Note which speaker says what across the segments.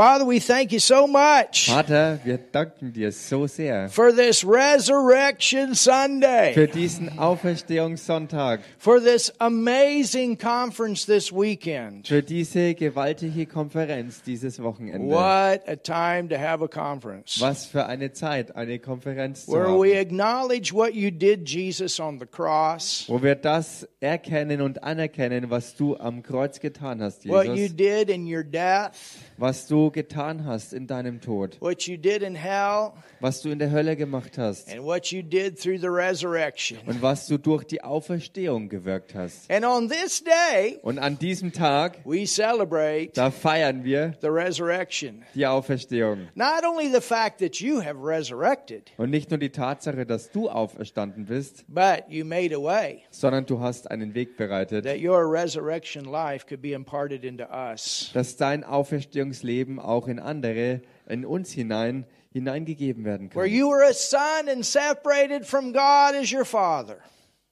Speaker 1: Father, we thank you so much
Speaker 2: Vater, wir danken dir so sehr
Speaker 1: for this Resurrection Sunday,
Speaker 2: für diesen Auferstehungssonntag,
Speaker 1: for this amazing conference this weekend.
Speaker 2: für diese gewaltige Konferenz dieses Wochenende.
Speaker 1: What a time to have a conference.
Speaker 2: Was für eine Zeit, eine Konferenz zu
Speaker 1: where we
Speaker 2: haben,
Speaker 1: acknowledge what you did, Jesus, on the cross,
Speaker 2: wo wir das erkennen und anerkennen, was du am Kreuz getan hast,
Speaker 1: what you
Speaker 2: Jesus,
Speaker 1: did in your death,
Speaker 2: was du getan hast in deinem Tod,
Speaker 1: what you did in hell,
Speaker 2: was du in der Hölle gemacht hast
Speaker 1: and what you did through the resurrection.
Speaker 2: und was du durch die Auferstehung gewirkt hast.
Speaker 1: And on this day,
Speaker 2: Und an diesem Tag,
Speaker 1: we celebrate
Speaker 2: da feiern wir
Speaker 1: the resurrection.
Speaker 2: die Auferstehung.
Speaker 1: Not only the fact that you have resurrected,
Speaker 2: Und nicht nur die Tatsache, dass du auferstanden bist,
Speaker 1: but you made a way
Speaker 2: sondern du hast einen Weg bereitet,
Speaker 1: that your resurrection life could be imparted into us.
Speaker 2: dass dein Auferstehungsleben auch in andere, in uns hinein, hineingegeben werden
Speaker 1: Where
Speaker 2: kann.
Speaker 1: you were a son and separated from God as your father.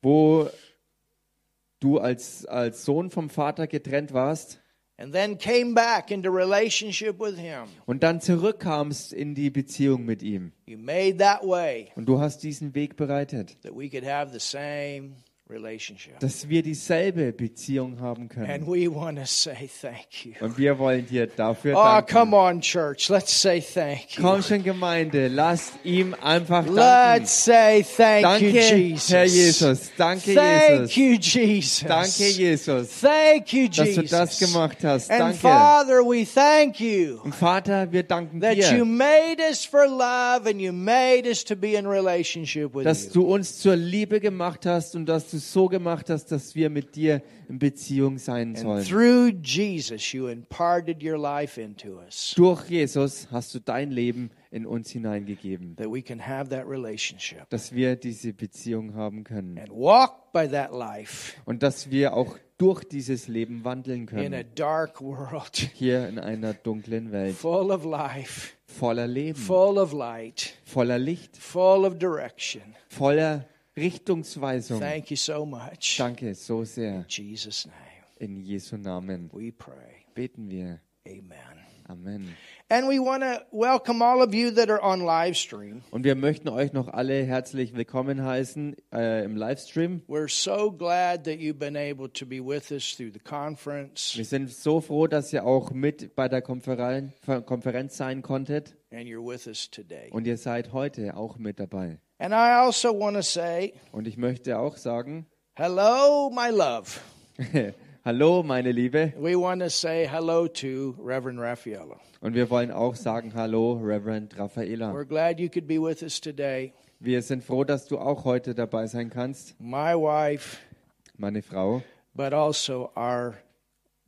Speaker 2: Wo du als, als Sohn vom Vater getrennt warst
Speaker 1: And then came back into relationship with Him.
Speaker 2: und dann zurückkamst in die Beziehung mit ihm.
Speaker 1: You made that way
Speaker 2: Und du hast diesen Weg bereitet,
Speaker 1: that we could have the same.
Speaker 2: Dass wir dieselbe Beziehung haben
Speaker 1: And
Speaker 2: können.
Speaker 1: you.
Speaker 2: Und wir wollen dir dafür
Speaker 1: Oh,
Speaker 2: danken.
Speaker 1: come on, church. Let's say thank you.
Speaker 2: Komm schon, Gemeinde, lasst ihm einfach danken.
Speaker 1: Let's say thank you,
Speaker 2: Danke,
Speaker 1: Jesus.
Speaker 2: Herr Jesus. Danke,
Speaker 1: Thank
Speaker 2: Jesus.
Speaker 1: you, Jesus.
Speaker 2: Danke, Jesus,
Speaker 1: Thank you,
Speaker 2: dass du
Speaker 1: Jesus.
Speaker 2: das gemacht hast.
Speaker 1: And
Speaker 2: Danke.
Speaker 1: Father, we thank you
Speaker 2: Und Vater, wir danken
Speaker 1: that you
Speaker 2: dir,
Speaker 1: made us for love and you made us to be in relationship with
Speaker 2: dass
Speaker 1: you.
Speaker 2: du uns zur Liebe gemacht hast und dass du so gemacht hast, dass wir mit dir in Beziehung sein sollen.
Speaker 1: through Jesus, you imparted your life into us
Speaker 2: Durch Jesus hast du dein Leben in uns hineingegeben,
Speaker 1: that we can have that relationship
Speaker 2: dass wir diese Beziehung haben können
Speaker 1: and walk by that life
Speaker 2: und dass wir auch durch dieses Leben wandeln
Speaker 1: in a
Speaker 2: können.
Speaker 1: dark world
Speaker 2: Hier in einer dunklen Welt,
Speaker 1: full of life,
Speaker 2: voller Leben,
Speaker 1: full of light,
Speaker 2: voller Licht,
Speaker 1: full of direction.
Speaker 2: voller Richtungsweisung.
Speaker 1: Thank you so much.
Speaker 2: Danke so sehr.
Speaker 1: In Jesus' name,
Speaker 2: In Jesu Namen
Speaker 1: we pray.
Speaker 2: beten wir.
Speaker 1: Amen.
Speaker 2: Amen.
Speaker 1: And we want to welcome all of you that are on live stream.
Speaker 2: Und wir möchten euch noch alle herzlich willkommen heißen äh, im Livestream.
Speaker 1: We're so glad that you've been able to be with us through the conference
Speaker 2: Wir sind so froh, dass ihr auch mit bei der Konferen Konferenz sein konntet.
Speaker 1: and you're with us today.
Speaker 2: Und ihr seid heute auch mit dabei.
Speaker 1: And I also want to say,
Speaker 2: Und ich möchte auch sagen,
Speaker 1: hello, my love.
Speaker 2: hallo meine Liebe.
Speaker 1: We want to say hello to Reverend Raffaella.
Speaker 2: Und wir wollen auch sagen, hallo Reverend Raffaela.
Speaker 1: We're glad you could be with us today.
Speaker 2: Wir sind froh, dass du auch heute dabei sein kannst,
Speaker 1: My wife,
Speaker 2: meine Frau,
Speaker 1: but also our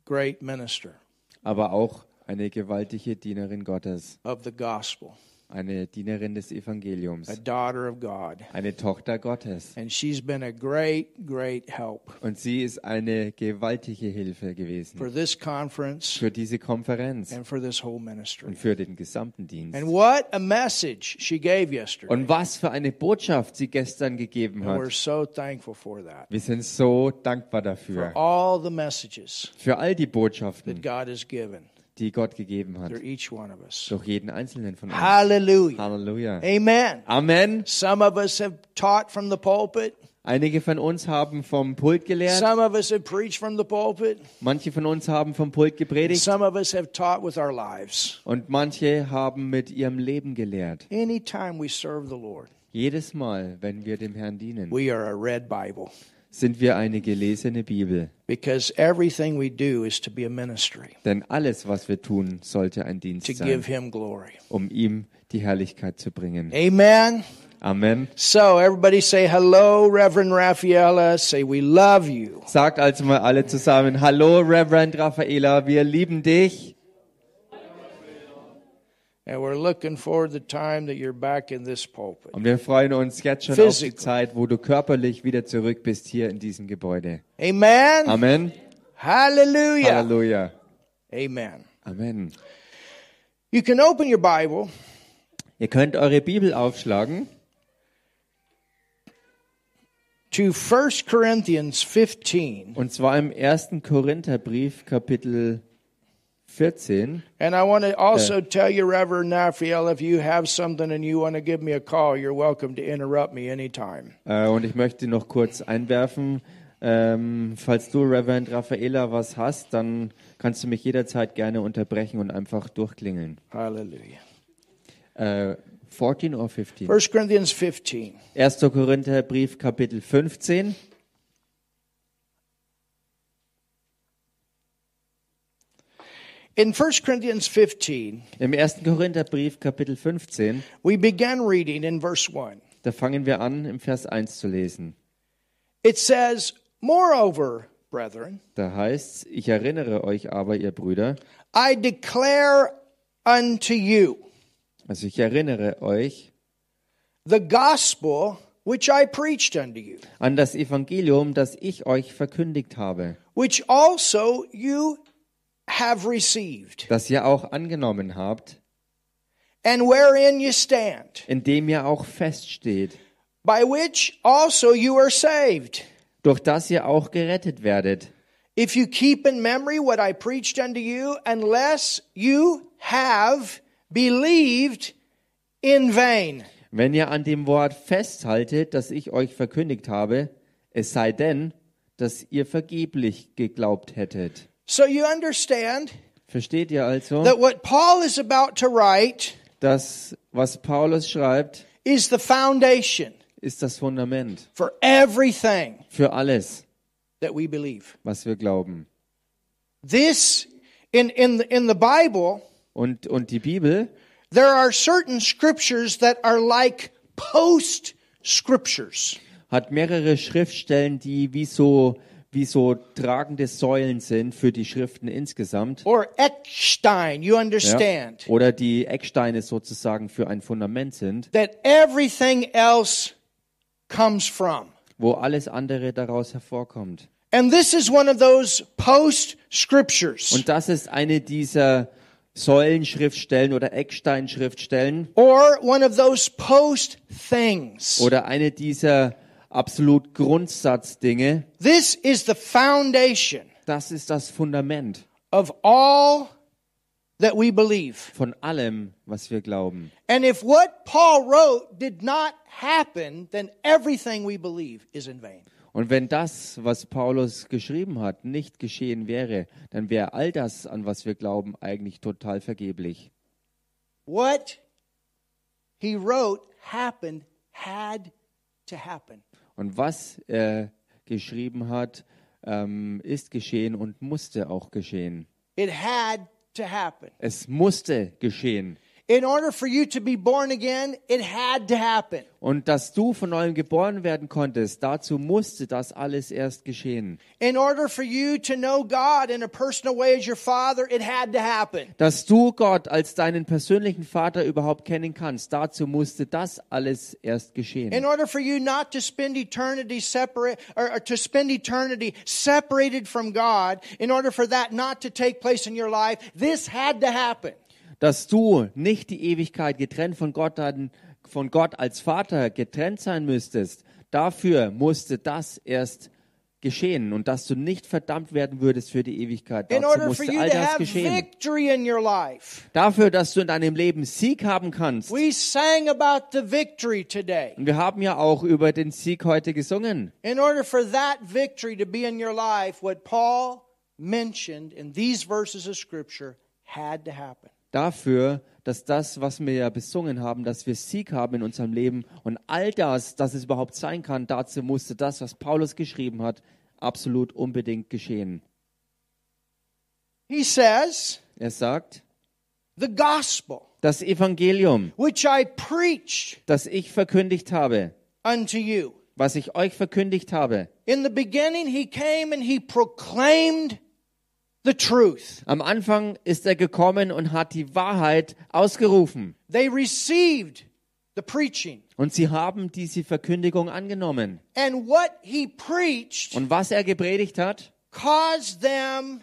Speaker 1: great minister
Speaker 2: aber auch eine gewaltige Dienerin Gottes,
Speaker 1: of the gospel,
Speaker 2: eine Dienerin des
Speaker 1: a
Speaker 2: Evangeliums,
Speaker 1: daughter of God.
Speaker 2: eine Tochter Gottes.
Speaker 1: And she's been a great, great help
Speaker 2: Und sie ist eine gewaltige Hilfe
Speaker 1: for
Speaker 2: gewesen
Speaker 1: this conference
Speaker 2: für diese Konferenz
Speaker 1: and for this whole ministry.
Speaker 2: und für den gesamten Dienst.
Speaker 1: And what a message she gave yesterday.
Speaker 2: Und was für eine Botschaft sie gestern gegeben
Speaker 1: And we're
Speaker 2: hat.
Speaker 1: so thankful for that.
Speaker 2: Wir sind so dankbar
Speaker 1: For
Speaker 2: dafür.
Speaker 1: all the messages
Speaker 2: Für all die
Speaker 1: that
Speaker 2: Botschaften,
Speaker 1: God has given
Speaker 2: die Gott gegeben hat.
Speaker 1: through each one of us.
Speaker 2: Durch jeden einzelnen von uns.
Speaker 1: Hallelujah.
Speaker 2: Halleluja.
Speaker 1: Amen.
Speaker 2: Amen.
Speaker 1: Some of us have taught from the pulpit.
Speaker 2: Einige von uns haben vom Pult gelehrt.
Speaker 1: Some of us have preached from the pulpit.
Speaker 2: Manche von uns haben vom Pult gepredigt.
Speaker 1: Some of us have taught with our lives.
Speaker 2: Und manche haben mit ihrem Leben gelehrt. Jedes Mal, wenn wir dem Herrn dienen, sind wir eine gelesene Bibel.
Speaker 1: because everything we do is to be a ministry,
Speaker 2: Denn alles, was wir tun, sollte ein Dienst
Speaker 1: to
Speaker 2: sein,
Speaker 1: give Him glory.
Speaker 2: um ihm die Herrlichkeit zu bringen.
Speaker 1: Amen.
Speaker 2: Amen.
Speaker 1: So, everybody say hello, Reverend Raffaella. Say, we love you.
Speaker 2: Sagt also mal alle zusammen, hallo Reverend Raffaela, wir lieben dich.
Speaker 1: And we're looking forward to the time that you're back in this pulpit.
Speaker 2: Und wir freuen uns jetzt schon auf die. Zeit, wo du körperlich wieder zurück bist hier in diesem Gebäude.
Speaker 1: Amen.
Speaker 2: Amen.
Speaker 1: Hallelujah.
Speaker 2: Halleluja.
Speaker 1: Amen.
Speaker 2: Amen.
Speaker 1: You can open your Bible
Speaker 2: Ihr könnt eure Bibel aufschlagen
Speaker 1: to 1 Corinthians 15.
Speaker 2: und zwar im 1. Korintherbrief Kapitel 14.
Speaker 1: And I want to also tell you, Reverend Raphael, if you have something and you want to give me a call, you're welcome to interrupt me anytime.
Speaker 2: Äh, und ich möchte noch kurz einwerfen, ähm, falls du, Reverend Raffaela, was hast, dann kannst du mich jederzeit gerne unterbrechen und einfach durchklingeln.
Speaker 1: Hallelujah.
Speaker 2: Äh, 14 oder 15?
Speaker 1: 1 Corinthians 15.
Speaker 2: 1. Korintherbrief, Kapitel 15.
Speaker 1: In 1 Corinthians 15,
Speaker 2: Im 1. Korintherbrief, Kapitel 15,
Speaker 1: we began reading in verse 1.
Speaker 2: da fangen wir an, im Vers 1 zu lesen.
Speaker 1: It says, Moreover, brethren,
Speaker 2: Da heißt ich erinnere euch aber, ihr Brüder,
Speaker 1: I declare unto you
Speaker 2: also ich erinnere euch
Speaker 1: the gospel which I preached unto you,
Speaker 2: an das Evangelium, das ich euch verkündigt habe,
Speaker 1: which also you have received,
Speaker 2: das ihr auch angenommen habt,
Speaker 1: and wherein you stand,
Speaker 2: in dem ihr auch feststeht,
Speaker 1: by which also you are saved.
Speaker 2: durch das ihr auch gerettet werdet,
Speaker 1: If you keep in memory what I preached unto you, unless you have believed in vain.
Speaker 2: wenn ihr an dem Wort festhaltet, das ich euch verkündigt habe, es sei denn, dass ihr vergeblich geglaubt hättet.
Speaker 1: So you understand
Speaker 2: Versteht ihr also,
Speaker 1: that what Paul is about to write
Speaker 2: dass was Paulus schreibt,
Speaker 1: is the foundation
Speaker 2: ist das Fundament
Speaker 1: for everything
Speaker 2: für alles,
Speaker 1: that we believe.
Speaker 2: was wir glauben.
Speaker 1: This in in the, in the Bible,
Speaker 2: Und, und die Bibel,
Speaker 1: there are certain scriptures that are like post scriptures.
Speaker 2: hat mehrere Schriftstellen, die wie so, wie so tragende Säulen sind für die Schriften insgesamt.
Speaker 1: Or Eckstein, you
Speaker 2: Ja?
Speaker 1: understand.
Speaker 2: Oder die Ecksteine sozusagen für ein Fundament sind,
Speaker 1: That everything else comes from.
Speaker 2: wo alles andere daraus hervorkommt.
Speaker 1: And this is one of those post scriptures
Speaker 2: Und das ist eine dieser Säulenschriftstellen oder Ecksteinschriftstellen
Speaker 1: or one of those post things.
Speaker 2: oder eine dieser absolut Grundsatzdinge.
Speaker 1: This is the foundation
Speaker 2: Das ist das Fundament
Speaker 1: of all that we believe.
Speaker 2: von allem, was wir glauben.
Speaker 1: And if what Paul wrote did not happen, then everything we believe is in vain.
Speaker 2: Und wenn das, was Paulus geschrieben hat, nicht geschehen wäre, dann wäre all das, an was wir glauben, eigentlich total vergeblich.
Speaker 1: What he wrote happened, had to happen.
Speaker 2: Und was er geschrieben hat, ähm, ist geschehen und musste auch geschehen.
Speaker 1: It had to happen.
Speaker 2: Es musste geschehen.
Speaker 1: In order for you to be born again, it had to happen.
Speaker 2: Und dass du von neuem geboren werden konntest, dazu musste das alles erst geschehen.
Speaker 1: In order for you to know God in a personal way as your Father, it had to happen.
Speaker 2: Dass du Gott als deinen persönlichen Vater überhaupt kennen kannst, dazu musste das alles erst geschehen.
Speaker 1: In order for you not to spend eternity separate or, or to spend eternity separated from God, in order for that not to take place in your life, this had to happen.
Speaker 2: Dass du nicht die Ewigkeit getrennt von Gott, von Gott als Vater getrennt sein müsstest. Dafür musste das erst geschehen und dass du nicht verdammt werden würdest für die Ewigkeit.
Speaker 1: In
Speaker 2: Dazu
Speaker 1: order for
Speaker 2: musste
Speaker 1: you
Speaker 2: all
Speaker 1: to
Speaker 2: das
Speaker 1: have
Speaker 2: geschehen.
Speaker 1: victory in your life.
Speaker 2: Dafür, dass du in deinem Leben Sieg haben kannst.
Speaker 1: We sang about the victory today.
Speaker 2: Und wir haben ja auch über den Sieg heute gesungen.
Speaker 1: In order for that victory to be in your life, what Paul mentioned in these verses of Scripture had to happen.
Speaker 2: Dafür, dass das, was wir ja besungen haben, dass wir Sieg haben in unserem Leben und all das, dass es überhaupt sein kann, dazu musste das, was Paulus geschrieben hat, absolut unbedingt geschehen.
Speaker 1: He says,
Speaker 2: Er sagt,
Speaker 1: the gospel,
Speaker 2: das Evangelium,
Speaker 1: which I preached
Speaker 2: das ich verkündigt habe,
Speaker 1: unto you.
Speaker 2: was ich euch verkündigt habe.
Speaker 1: In the beginning, he came and he proclaimed the truth.
Speaker 2: Am Anfang ist er gekommen und hat die Wahrheit ausgerufen.
Speaker 1: They received the preaching.
Speaker 2: Und sie haben diese Verkündigung angenommen.
Speaker 1: And what he preached
Speaker 2: Und was er gepredigt hat,
Speaker 1: caused them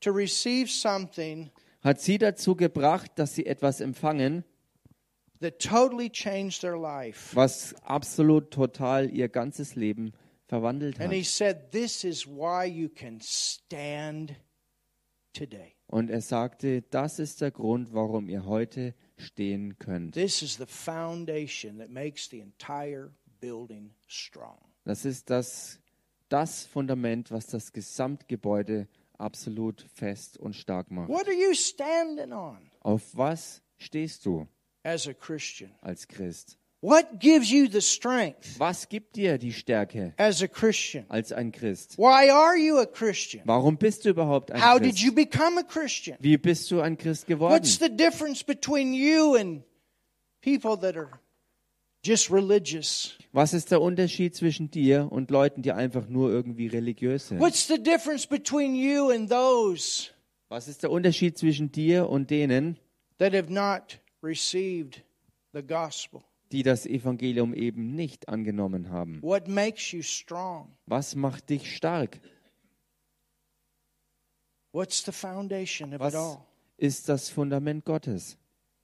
Speaker 1: to receive something
Speaker 2: hat sie dazu gebracht, dass sie etwas empfangen,
Speaker 1: that totally changed their life.
Speaker 2: was absolut total ihr ganzes Leben verwandelt
Speaker 1: And
Speaker 2: hat.
Speaker 1: he said, This is why you can stand today.
Speaker 2: Und er sagte, das ist der Grund, warum ihr heute stehen könnt.
Speaker 1: This is the foundation that makes the entire building strong.
Speaker 2: Das ist das, das Fundament, was das Gesamtgebäude absolut fest und stark macht.
Speaker 1: What are you standing on
Speaker 2: Auf was stehst du
Speaker 1: as a Christian?
Speaker 2: als Christ?
Speaker 1: What gives you the strength
Speaker 2: Was gibt dir die Stärke
Speaker 1: as a Christian?
Speaker 2: als ein Christ?
Speaker 1: Why are you a Christian?
Speaker 2: Warum bist du überhaupt ein
Speaker 1: How did
Speaker 2: Christ?
Speaker 1: you become a Christian?
Speaker 2: Wie bist du ein Christ geworden?
Speaker 1: What's the difference between you and people that are just religious?
Speaker 2: Was ist der Unterschied zwischen dir und Leuten, die einfach nur irgendwie religiös sind?
Speaker 1: What's the difference between you and those
Speaker 2: Was ist der Unterschied zwischen dir und denen,
Speaker 1: that have not received the gospel?
Speaker 2: Die das Evangelium eben nicht angenommen haben?
Speaker 1: What makes you strong?
Speaker 2: Was macht dich stark?
Speaker 1: What's the foundation of
Speaker 2: Was
Speaker 1: it all?
Speaker 2: ist das Fundament Gottes?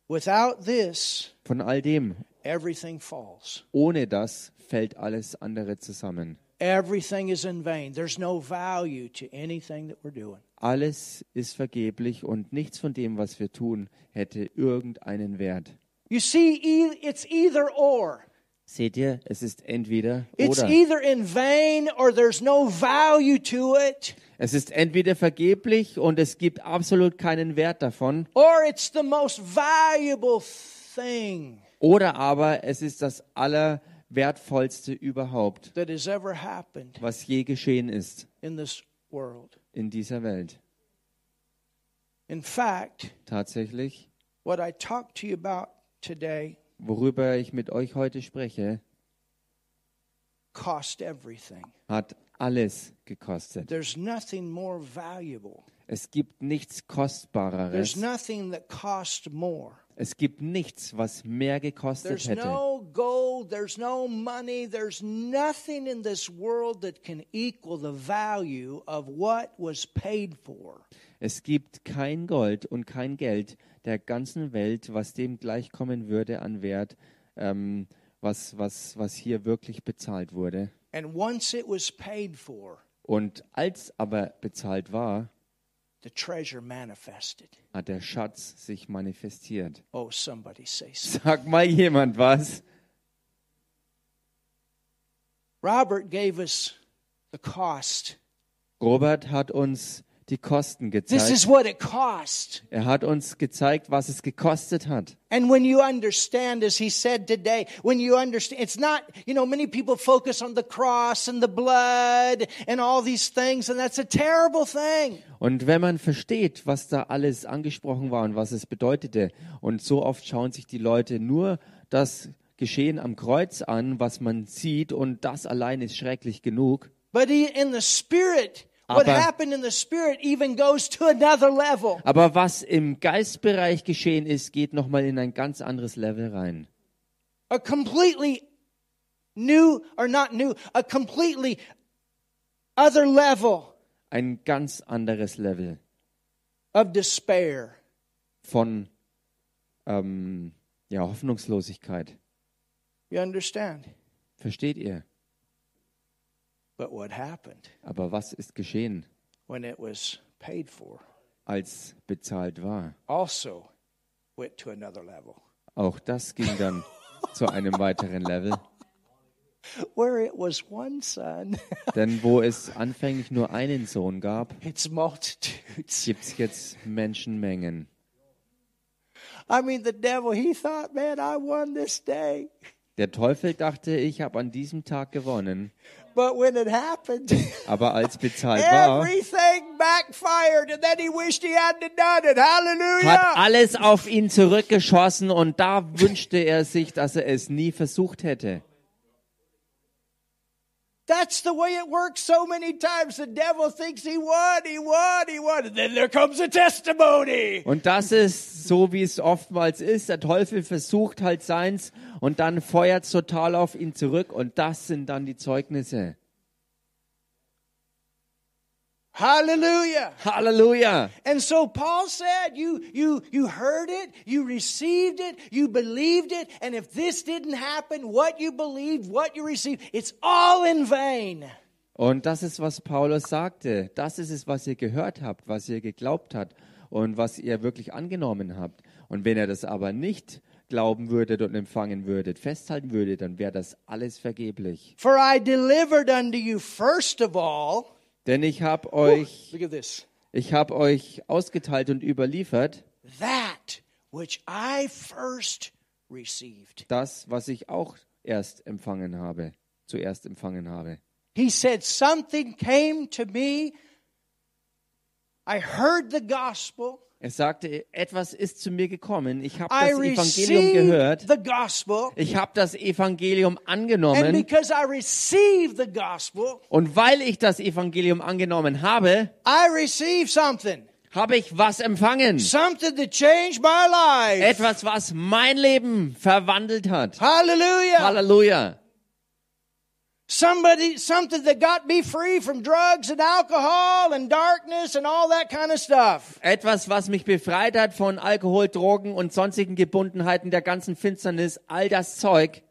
Speaker 1: Without this,
Speaker 2: Von all dem,
Speaker 1: everything falls.
Speaker 2: ohne das fällt alles andere zusammen.
Speaker 1: Everything is in vain. There's no value to anything that we're doing.
Speaker 2: Alles ist vergeblich und nichts von dem, was wir tun, hätte irgendeinen Wert.
Speaker 1: You see, e- it's either or.
Speaker 2: Seht ihr, es ist entweder
Speaker 1: It's
Speaker 2: oder.
Speaker 1: either in vain or there's no value to it,
Speaker 2: Es ist entweder vergeblich und es gibt absolut keinen Wert davon,
Speaker 1: or it's the most valuable thing
Speaker 2: oder aber es ist das allerwertvollste überhaupt,
Speaker 1: that has ever happened
Speaker 2: was je geschehen ist
Speaker 1: in this world.
Speaker 2: in dieser Welt.
Speaker 1: In fact,
Speaker 2: Tatsächlich,
Speaker 1: what I talk to you about today
Speaker 2: worüber ich mit euch heute spreche,
Speaker 1: cost everything.
Speaker 2: hat alles gekostet.
Speaker 1: There's nothing more valuable.
Speaker 2: Es gibt nichts
Speaker 1: There's
Speaker 2: Kostbareres.
Speaker 1: nothing that costs more.
Speaker 2: Es gibt nichts, was mehr gekostet
Speaker 1: There's
Speaker 2: hätte.
Speaker 1: no gold, there's no money, there's nothing in this world that can equal the value of what was paid for.
Speaker 2: Es gibt kein Gold und kein Geld der ganzen Welt, was dem gleichkommen würde an Wert, ähm, was, was, was hier wirklich bezahlt wurde.
Speaker 1: And once it was paid for,
Speaker 2: Und als aber bezahlt war,
Speaker 1: the treasure manifested.
Speaker 2: hat der Schatz sich manifestiert.
Speaker 1: Oh, somebody say so.
Speaker 2: Sag mal jemand was.
Speaker 1: Robert gave us the cost.
Speaker 2: Robert hat uns die Kosten
Speaker 1: This
Speaker 2: gezeigt.
Speaker 1: is what it cost.
Speaker 2: Er hat uns gezeigt, was es gekostet hat.
Speaker 1: And when you understand, as he said today, when you understand, it's not, you know, many people focus on the cross and the blood and all these things, and that's a terrible thing.
Speaker 2: Und wenn man versteht, was da alles angesprochen war und was es bedeutete, und so oft schauen sich die Leute nur das Geschehen am Kreuz an, was man sieht, und das allein ist schrecklich genug.
Speaker 1: But in the spirit,
Speaker 2: Aber-. Aber was im Geistbereich geschehen ist, geht nochmal in ein ganz anderes Level rein.
Speaker 1: A completely new, or not new, a completely other level
Speaker 2: Ein ganz anderes Level
Speaker 1: of despair.
Speaker 2: von ähm, ja, Hoffnungslosigkeit.
Speaker 1: You understand?
Speaker 2: Versteht ihr?
Speaker 1: But what happened
Speaker 2: Aber was ist geschehen,
Speaker 1: when it was paid for
Speaker 2: als bezahlt war?
Speaker 1: also went to another level.
Speaker 2: Auch das ging dann zu einem weiteren Level.
Speaker 1: Where it was one son,
Speaker 2: Denn wo es anfänglich nur einen Sohn gab, gibt es jetzt Menschenmengen.
Speaker 1: I mean, the devil, he thought, man, I won this day.
Speaker 2: Der Teufel dachte, ich habe an diesem Tag gewonnen.
Speaker 1: But when it happened,
Speaker 2: Aber als bezahlt war,
Speaker 1: everything backfired, and then he wished he hadn't done it.
Speaker 2: hat
Speaker 1: Hallelujah.
Speaker 2: alles auf ihn zurückgeschossen und da wünschte er sich, dass er es nie versucht hätte.
Speaker 1: That's the way it works so many times. The devil thinks he won, he won, he won. And then there comes a testimony.
Speaker 2: Und das ist so, wie es oftmals ist. Der Teufel versucht halt seins und dann feuert es total auf ihn zurück und das sind dann die Zeugnisse.
Speaker 1: Hallelujah.
Speaker 2: Halleluja!
Speaker 1: And so Paul said, you, you, you heard it, you received it, you believed it, and if this didn't happen, what you believed, what you received, it's all in vain.
Speaker 2: Und das ist, was Paulus sagte. Das ist es, was ihr gehört habt, was ihr geglaubt habt. und was ihr wirklich angenommen habt. Und wenn ihr das aber nicht glauben würdet und empfangen würdet, festhalten würdet, dann wäre das alles vergeblich.
Speaker 1: For I delivered unto you first of all.
Speaker 2: Denn ich habe euch,
Speaker 1: this.
Speaker 2: ich habe euch ausgeteilt und überliefert
Speaker 1: That which I first received.
Speaker 2: das, was ich auch erst empfangen habe, zuerst empfangen habe.
Speaker 1: He said, Something came to me. I heard the gospel.
Speaker 2: Er sagte, etwas ist zu mir gekommen. Ich habe das Evangelium gehört.
Speaker 1: gospel.
Speaker 2: Ich habe das Evangelium angenommen.
Speaker 1: gospel,
Speaker 2: Und weil ich das Evangelium angenommen habe, habe ich was empfangen. Etwas, was mein Leben verwandelt hat.
Speaker 1: Hallelujah.
Speaker 2: Halleluja.
Speaker 1: Somebody, something that got me free from drugs and alcohol and darkness and all that kind of stuff.
Speaker 2: Etwas, was mich befreit hat von Alkohol, Drogen und sonstigen Gebundenheiten der ganzen Finsternis. All das Zeug.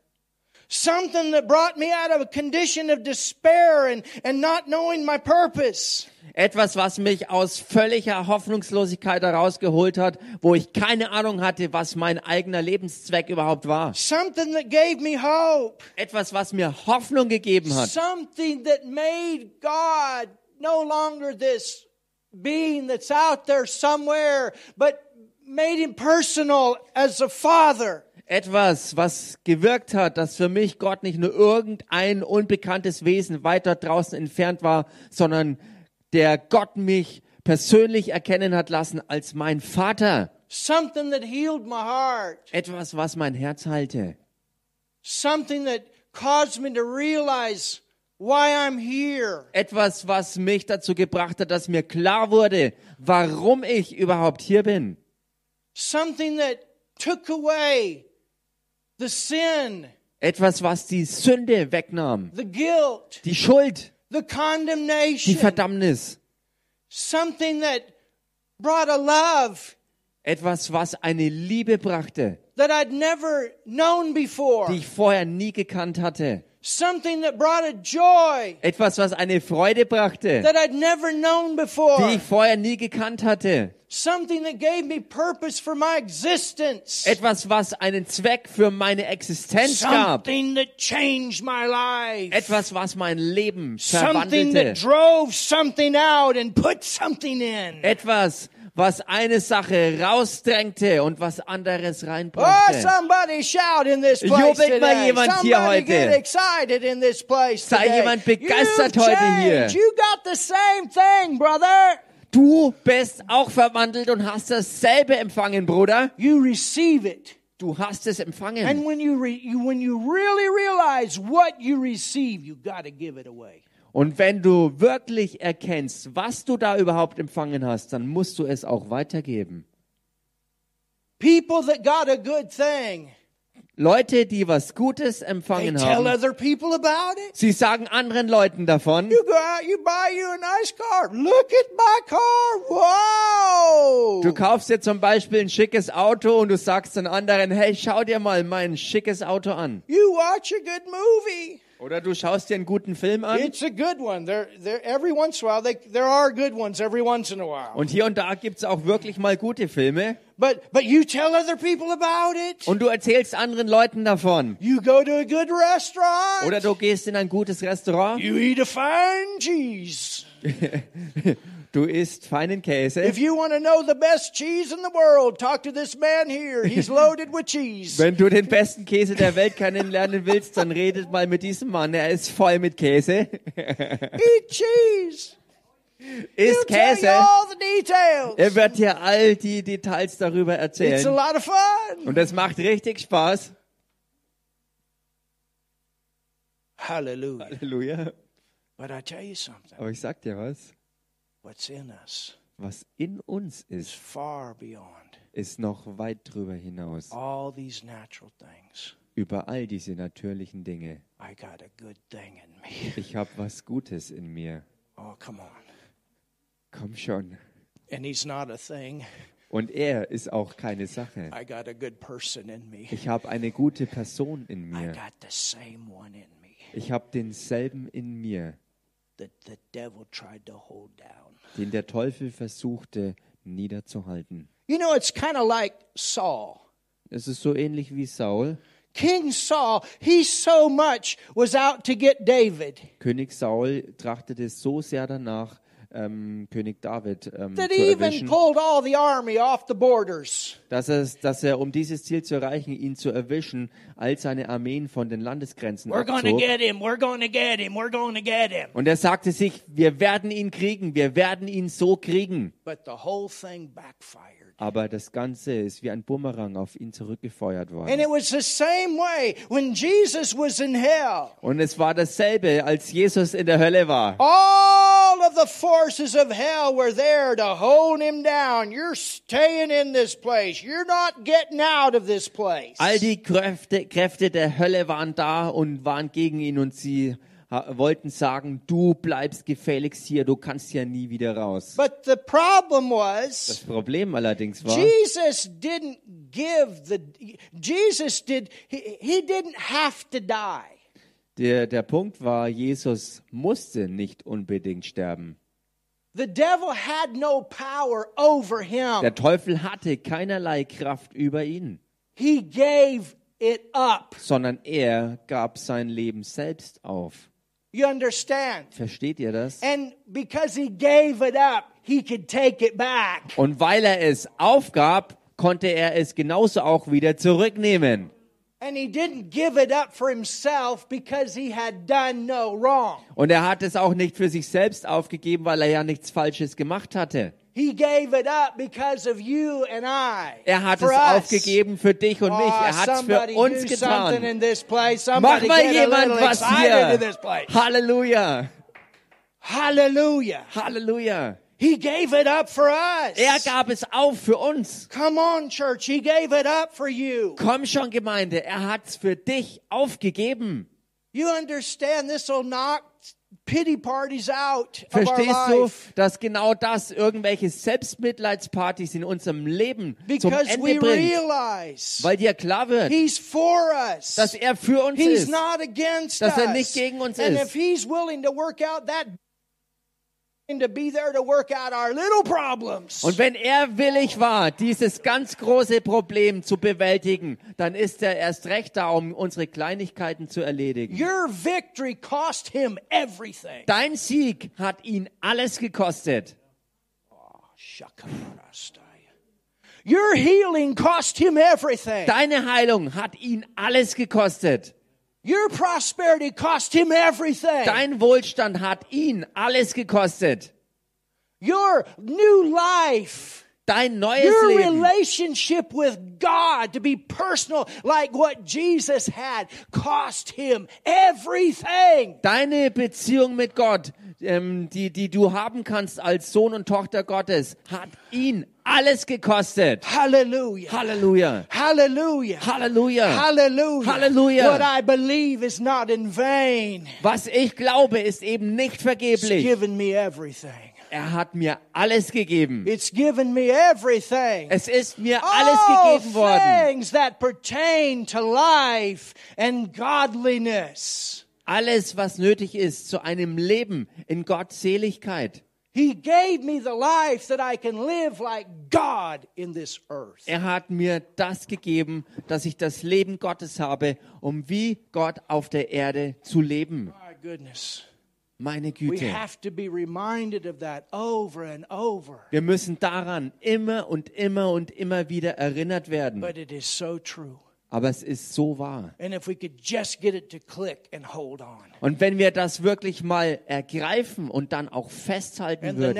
Speaker 1: Something that brought me out of a condition of despair and, and not knowing my purpose.
Speaker 2: Etwas, was mich aus völliger Hoffnungslosigkeit herausgeholt hat, wo ich keine Ahnung hatte, was mein eigener Lebenszweck überhaupt war.
Speaker 1: Something that gave me hope.
Speaker 2: Etwas, was mir Hoffnung gegeben hat.
Speaker 1: Something that made God no longer this being that's out there somewhere, but made him personal as a father.
Speaker 2: Etwas, was gewirkt hat, dass für mich Gott nicht nur irgendein unbekanntes Wesen weiter draußen entfernt war, sondern der Gott mich persönlich erkennen hat lassen als mein Vater.
Speaker 1: Something that healed my heart.
Speaker 2: Etwas, was mein Herz halte.
Speaker 1: Something that caused me to realize why I'm here.
Speaker 2: Etwas, was mich dazu gebracht hat, dass mir klar wurde, warum ich überhaupt hier bin.
Speaker 1: Something that took away the sin,
Speaker 2: Etwas, was die Sünde wegnahm. Die Schuld, die
Speaker 1: condemnation.
Speaker 2: Verdammnis.
Speaker 1: Something that brought a love
Speaker 2: Etwas, was eine Liebe brachte,
Speaker 1: that I'd never known before.
Speaker 2: die ich vorher nie gekannt hatte.
Speaker 1: Something that brought a joy
Speaker 2: Etwas, was eine Freude brachte,
Speaker 1: that I'd never known
Speaker 2: die
Speaker 1: before.
Speaker 2: ich vorher nie gekannt hatte.
Speaker 1: Something that gave me purpose for my existence.
Speaker 2: Etwas, was einen Zweck für meine Existenz gab.
Speaker 1: Something that changed my life.
Speaker 2: Etwas, was mein Leben
Speaker 1: Something that
Speaker 2: verwandelte.
Speaker 1: drove something out and put something in.
Speaker 2: Etwas, was eine Sache rausdrängte und was anderes
Speaker 1: Oh,
Speaker 2: reinbrachte.
Speaker 1: somebody shout in this place
Speaker 2: Jubelt mal jemand hier
Speaker 1: Somebody
Speaker 2: heute.
Speaker 1: get excited in this place
Speaker 2: Sei jemand begeistert
Speaker 1: You've
Speaker 2: heute hier.
Speaker 1: You got the same thing, brother.
Speaker 2: Du bist auch verwandelt und hast dasselbe empfangen, Bruder.
Speaker 1: You receive it.
Speaker 2: Du hast es empfangen.
Speaker 1: And when you, re, you when you really realize what you receive, you got to give it away.
Speaker 2: Und wenn du wirklich erkennst, was du da überhaupt empfangen hast, dann musst du es auch weitergeben.
Speaker 1: People that got a good thing,
Speaker 2: Leute, die was Gutes
Speaker 1: they
Speaker 2: empfangen
Speaker 1: tell
Speaker 2: haben,
Speaker 1: other people about it.
Speaker 2: sie sagen anderen Leuten davon,
Speaker 1: You go out, you buy you a nice car. Look at my car. Whoa.
Speaker 2: du kaufst dir zum Beispiel ein schickes Auto und du sagst den anderen, hey, schau dir mal mein schickes Auto an.
Speaker 1: You watch a good movie.
Speaker 2: Oder du schaust dir einen guten Film an
Speaker 1: It's a good one. There, there. Every once in a while, they, there are good ones. Every once in a while,
Speaker 2: und hier und da gibt's auch wirklich mal gute Filme
Speaker 1: but but you tell other people about it.
Speaker 2: und du erzählst anderen Leuten davon.
Speaker 1: You go to a good restaurant.
Speaker 2: Oder du gehst in ein gutes Restaurant,
Speaker 1: you eat a fine cheese.
Speaker 2: du isst feinen Käse.
Speaker 1: If you want to know the best cheese in the world, talk to this man here. He's loaded with cheese.
Speaker 2: Wenn du den besten Käse der Welt kennenlernen willst, dann redet mal mit diesem Mann. Er ist voll mit Käse.
Speaker 1: Eat cheese. You
Speaker 2: Käse. Er wird dir all die Details darüber
Speaker 1: It's a
Speaker 2: erzählen.
Speaker 1: lot of fun.
Speaker 2: Und es macht richtig Spaß.
Speaker 1: Hallelujah.
Speaker 2: Halleluja.
Speaker 1: But I tell you something.
Speaker 2: Aber ich sag dir was. Was in uns
Speaker 1: is
Speaker 2: ist, ist noch weit drüber hinaus. Über all diese natürlichen Dinge.
Speaker 1: I got a good thing in me.
Speaker 2: Ich habe was Gutes in mir.
Speaker 1: Oh, come on.
Speaker 2: Komm schon.
Speaker 1: And he's not a thing.
Speaker 2: Und er ist auch keine Sache.
Speaker 1: I got a good person in me.
Speaker 2: Ich habe eine gute Person in
Speaker 1: I
Speaker 2: mir.
Speaker 1: got the same one in me
Speaker 2: Ich habe denselben in mir, den der Teufel versuchte niederzuhalten.
Speaker 1: You know, it's kind of like Saul.
Speaker 2: Es ist so ähnlich wie Saul.
Speaker 1: King Saul, he so much was out to get David
Speaker 2: König Saul trachtete so sehr danach, ähm, König David ähm,
Speaker 1: that
Speaker 2: zu
Speaker 1: even
Speaker 2: erwischen,
Speaker 1: pulled all the army off the borders.
Speaker 2: dass er, dass er, um dieses Ziel zu erreichen, ihn zu erwischen, all seine Armeen von den Landesgrenzen
Speaker 1: We're
Speaker 2: abzog.
Speaker 1: get him. We're going to get him. We're going to get him.
Speaker 2: Und er sagte sich, wir werden ihn kriegen, wir werden ihn so kriegen.
Speaker 1: But the whole thing backfired.
Speaker 2: Aber das Ganze ist wie ein Bumerang auf ihn zurückgefeuert
Speaker 1: And
Speaker 2: worden.
Speaker 1: it was the same way when Jesus was in hell.
Speaker 2: Und es war dasselbe, als Jesus in der Hölle war.
Speaker 1: All of the forces of hell were there to hold him down. You're staying in this place. You're not getting out of this place.
Speaker 2: All die Kräfte, Kräfte der Hölle waren da und waren gegen ihn und sie wollten sagen, du bleibst gefälligst hier, du kannst ja nie wieder raus.
Speaker 1: But the problem
Speaker 2: Das
Speaker 1: was
Speaker 2: Problem allerdings war,
Speaker 1: Jesus didn't give the Jesus did he, he didn't have to die.
Speaker 2: der, der Punkt war, Jesus musste nicht unbedingt sterben.
Speaker 1: The devil had no power over him.
Speaker 2: Der Teufel hatte keinerlei Kraft über ihn,
Speaker 1: He gave it up.
Speaker 2: sondern er gab sein Leben selbst auf.
Speaker 1: You understand?
Speaker 2: Versteht ihr das?
Speaker 1: And because he gave it up, he could take it back.
Speaker 2: Und weil er es aufgab, konnte er es genauso auch wieder zurücknehmen.
Speaker 1: And he didn't give it up for himself because he had done no wrong.
Speaker 2: Und er hat es auch nicht für sich selbst aufgegeben, weil er ja nichts Falsches gemacht hatte.
Speaker 1: He gave it up because of you and I.
Speaker 2: Er hat es aufgegeben für dich und mich.
Speaker 1: Oh,
Speaker 2: Er hat es für uns getan. Mach mal jemand was hier. Halleluja.
Speaker 1: Hallelujah.
Speaker 2: Halleluja.
Speaker 1: He gave it up for us.
Speaker 2: Er gab es auf für uns.
Speaker 1: Come on, church. He gave it up for you.
Speaker 2: Komm schon, Gemeinde. Er hat es für dich aufgegeben.
Speaker 1: You understand this will knock
Speaker 2: Verstehst du, dass genau das irgendwelche Selbstmitleidspartys in unserem Leben zum
Speaker 1: because we
Speaker 2: Ende bringt?
Speaker 1: realize
Speaker 2: Weil dir klar wird,
Speaker 1: He's for us.
Speaker 2: dass er für uns ist.
Speaker 1: not against
Speaker 2: Dass er nicht gegen uns ist. Und wenn er willig war, dieses ganz große Problem zu bewältigen, dann ist er erst recht da, um unsere Kleinigkeiten zu erledigen.
Speaker 1: Your victory cost him everything.
Speaker 2: Dein Sieg hat ihn alles gekostet.
Speaker 1: Your healing cost him everything.
Speaker 2: Deine Heilung hat ihn alles gekostet.
Speaker 1: Your prosperity cost him everything.
Speaker 2: Dein Wohlstand hat ihn alles gekostet.
Speaker 1: Your new life.
Speaker 2: Dein neues
Speaker 1: Your
Speaker 2: Leben,
Speaker 1: relationship with God to be personal, like what Jesus had, cost him everything.
Speaker 2: deine Beziehung mit Gott, ähm, die, die du haben kannst als Sohn und Tochter Gottes, hat ihn alles gekostet.
Speaker 1: Hallelujah.
Speaker 2: Halleluja.
Speaker 1: Hallelujah.
Speaker 2: Halleluja.
Speaker 1: Hallelujah.
Speaker 2: Hallelujah.
Speaker 1: What I believe is not in vain.
Speaker 2: Was ich glaube, ist eben nicht
Speaker 1: It's
Speaker 2: vergeblich.
Speaker 1: given me everything.
Speaker 2: Er hat mir alles gegeben.
Speaker 1: It's given me everything.
Speaker 2: Es ist mir alles
Speaker 1: All
Speaker 2: gegeben worden.
Speaker 1: things that pertain to life and godliness.
Speaker 2: Alles, was nötig ist zu einem Leben in Gottseligkeit.
Speaker 1: He gave me the life that I can live like God in this earth.
Speaker 2: Er hat mir das gegeben, dass ich das Leben Gottes habe, um wie Gott auf der Erde zu leben.
Speaker 1: My goodness.
Speaker 2: Meine
Speaker 1: We
Speaker 2: Güte.
Speaker 1: have to be reminded of that over and over.
Speaker 2: Wir müssen daran immer und immer und immer wieder erinnert werden.
Speaker 1: But it is so true.
Speaker 2: Aber es ist so wahr. Und wenn wir das wirklich mal ergreifen und dann auch festhalten
Speaker 1: And
Speaker 2: würden.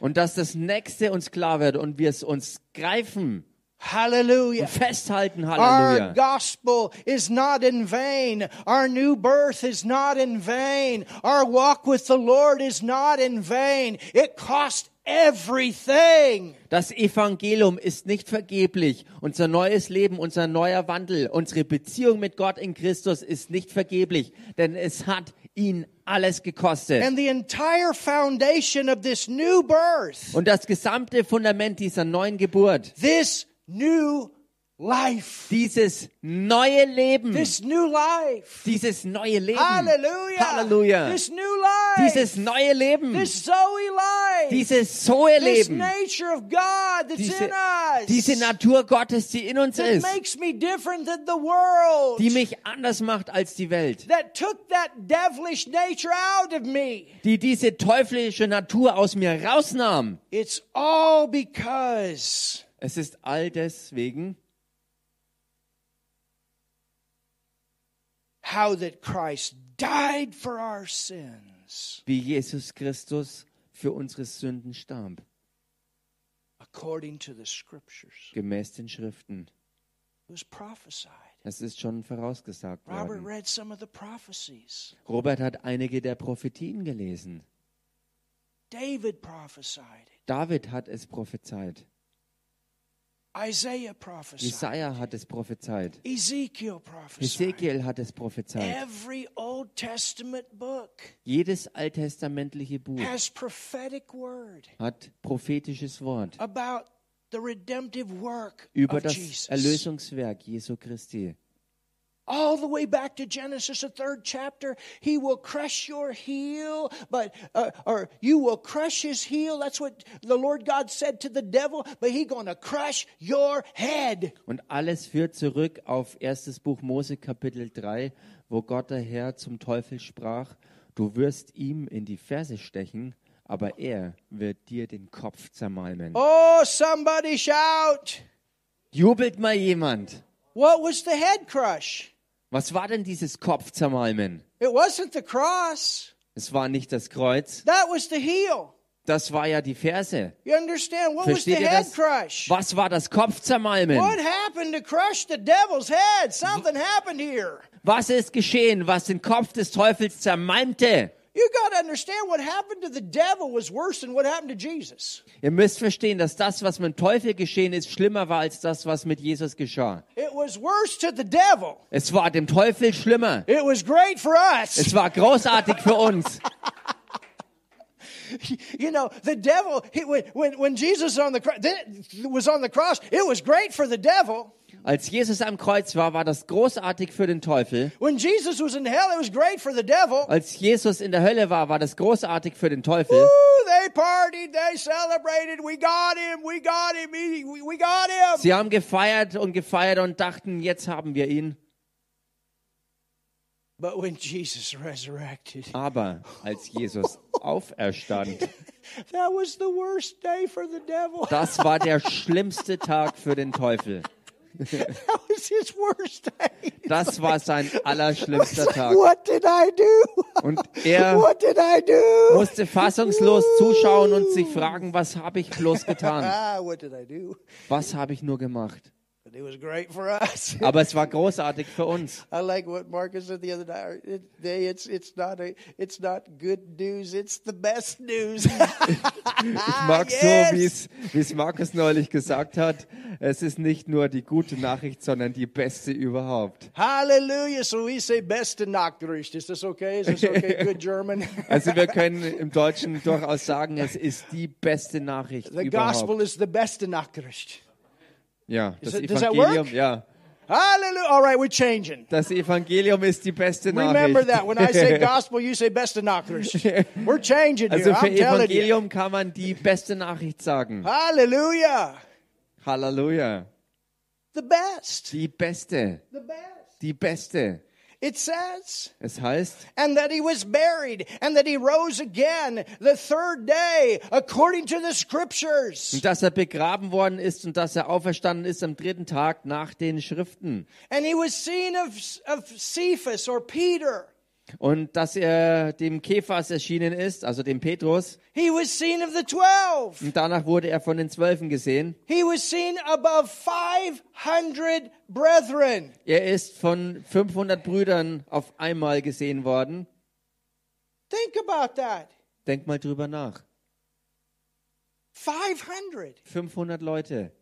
Speaker 2: und dass das nächste uns klar wird und wir es uns greifen
Speaker 1: Hallelujah.
Speaker 2: und festhalten,
Speaker 1: Our
Speaker 2: Halleluja.
Speaker 1: gospel is not in vain. Our new birth is not in vain. Our walk with the Lord is not in vain. It cost everything.
Speaker 2: Das Evangelium ist nicht vergeblich. Unser neues Leben, unser neuer Wandel, unsere Beziehung mit Gott in Christus ist nicht vergeblich, denn es hat ihn alles gekostet.
Speaker 1: And the entire foundation of this new birth,
Speaker 2: Und das gesamte Fundament dieser neuen Geburt,
Speaker 1: this new life.
Speaker 2: Dieses neue Leben.
Speaker 1: This new life.
Speaker 2: Dieses neue Leben.
Speaker 1: Hallelujah.
Speaker 2: Halleluja.
Speaker 1: This new life.
Speaker 2: Dieses neue Leben.
Speaker 1: this Zoe life.
Speaker 2: Dieses
Speaker 1: this
Speaker 2: Zoe-Leben.
Speaker 1: nature of God that's
Speaker 2: Diese,
Speaker 1: in us.
Speaker 2: diese Natur Gottes, die in uns
Speaker 1: that
Speaker 2: ist.
Speaker 1: makes me different than the world.
Speaker 2: Die mich anders macht als die Welt.
Speaker 1: that took that devilish nature out of me.
Speaker 2: Die diese teuflische Natur aus mir rausnahm.
Speaker 1: It's all because
Speaker 2: Es ist all deswegen,
Speaker 1: how that Christ died for our sins
Speaker 2: wie Jesus Christus für unsere Sünden starb.
Speaker 1: according to the scriptures.
Speaker 2: Gemäß den Schriften.
Speaker 1: It was prophesied.
Speaker 2: Das ist schon vorausgesagt
Speaker 1: Robert
Speaker 2: worden.
Speaker 1: read some of the prophecies.
Speaker 2: Robert hat einige der Prophetien gelesen.
Speaker 1: David prophesied.
Speaker 2: David hat es prophezeit. Jesaja hat es prophezeit.
Speaker 1: Ezekiel
Speaker 2: hat es prophezeit.
Speaker 1: Every Old Testament book
Speaker 2: Jedes alttestamentliche Buch
Speaker 1: has prophetic word
Speaker 2: hat prophetisches Wort
Speaker 1: about the redemptive work
Speaker 2: über das. Erlösungswerk Jesu Christi.
Speaker 1: All the way back to Genesis, the third chapter. He will crush your heel, but uh, or you will crush his heel. That's what the Lord God said to the devil. But he going to crush your head.
Speaker 2: Und alles führt zurück auf erstes Buch Mose Kapitel 3, wo Gott der Herr zum Teufel sprach, du wirst ihm in die Ferse stechen, aber er wird dir den Kopf zermalmen.
Speaker 1: Oh, somebody shout!
Speaker 2: Jubelt mal jemand.
Speaker 1: What was the head crush?
Speaker 2: Was war denn dieses Kopfzermalmen?
Speaker 1: It wasn't the cross.
Speaker 2: Es war nicht das Kreuz,
Speaker 1: That was the heel.
Speaker 2: das war ja die Ferse.
Speaker 1: You understand? What was the
Speaker 2: Versteht
Speaker 1: head crush?
Speaker 2: Was war das Kopfzermalmen?
Speaker 1: What happened to crush the devil's head? Something happened here.
Speaker 2: Was ist geschehen, was den Kopf des Teufels zermalmte?
Speaker 1: You got to understand what happened to the devil was worse than what happened to Jesus.
Speaker 2: Ihr müsst verstehen, dass das, was mit dem Teufel geschehen ist, schlimmer war als das, was mit Jesus geschah.
Speaker 1: It was worse to the devil.
Speaker 2: Es war dem Teufel schlimmer.
Speaker 1: It was great for us.
Speaker 2: Es war großartig für uns.
Speaker 1: You know, the devil, he, when, when, Jesus on the, was on the cross, it was great for the devil.
Speaker 2: Als Jesus am Kreuz war, war das großartig für den Teufel.
Speaker 1: When Jesus was in hell, it was great for the devil.
Speaker 2: Als Jesus in der Hölle war, war das großartig für den Teufel.
Speaker 1: Ooh, they partied, they celebrated, we got him, we got him, he- we, we got him.
Speaker 2: Sie haben gefeiert und gefeiert und dachten, jetzt haben wir ihn.
Speaker 1: But when Jesus resurrected,
Speaker 2: Aber als Jesus auferstand,
Speaker 1: that was the worst day for the devil.
Speaker 2: das war der schlimmste Tag für den Teufel. Das war sein allerschlimmster Tag.
Speaker 1: What did I do?
Speaker 2: Und er
Speaker 1: What did I do?
Speaker 2: musste fassungslos zuschauen und sich fragen, was habe ich bloß getan?
Speaker 1: Ah?
Speaker 2: Was habe ich nur gemacht?
Speaker 1: It was great for us.
Speaker 2: Aber es war großartig für uns.
Speaker 1: I like what Marcus said the other day. It- day. It's it's not a it's not good news. It's the best news.
Speaker 2: Ich mag
Speaker 1: Yes.
Speaker 2: so, wie es, Markus neulich gesagt hat. Es ist nicht nur die gute Nachricht, sondern die beste überhaupt.
Speaker 1: Hallelujah. So we say beste Nachricht. Is this okay? Is this okay? Good German.
Speaker 2: Also wir können im Deutschen durchaus sagen, es ist die beste Nachricht
Speaker 1: The
Speaker 2: überhaupt.
Speaker 1: gospel is the beste Nachricht.
Speaker 2: Ja, das
Speaker 1: Is it-
Speaker 2: Evangelium, ja.
Speaker 1: Hallelujah. All right, we're changing.
Speaker 2: Das Evangelium ist die beste
Speaker 1: Remember
Speaker 2: Nachricht.
Speaker 1: that when I say gospel, you say beste Nachricht. We're changing here.
Speaker 2: Also für
Speaker 1: I'm telling you.
Speaker 2: Evangelium kann man die beste Nachricht sagen.
Speaker 1: Hallelujah.
Speaker 2: Halleluja.
Speaker 1: The best.
Speaker 2: Die beste.
Speaker 1: The best.
Speaker 2: Die beste.
Speaker 1: It says,
Speaker 2: Es heißt,
Speaker 1: and that he was buried, and that he rose again the third day, according to the scriptures.
Speaker 2: und dass er begraben worden ist und dass er auferstanden ist am dritten Tag nach den Schriften.
Speaker 1: And he was seen of, of Cephas or Peter.
Speaker 2: Und dass er dem Kephas erschienen ist, also dem Petrus.
Speaker 1: He was seen of the twelve.
Speaker 2: Und danach wurde er von den Zwölfen gesehen.
Speaker 1: He was seen above 500 brethren.
Speaker 2: Er ist von 500 Brüdern auf einmal gesehen worden.
Speaker 1: Think about that.
Speaker 2: Denk mal drüber nach.
Speaker 1: 500.
Speaker 2: 500 Leute.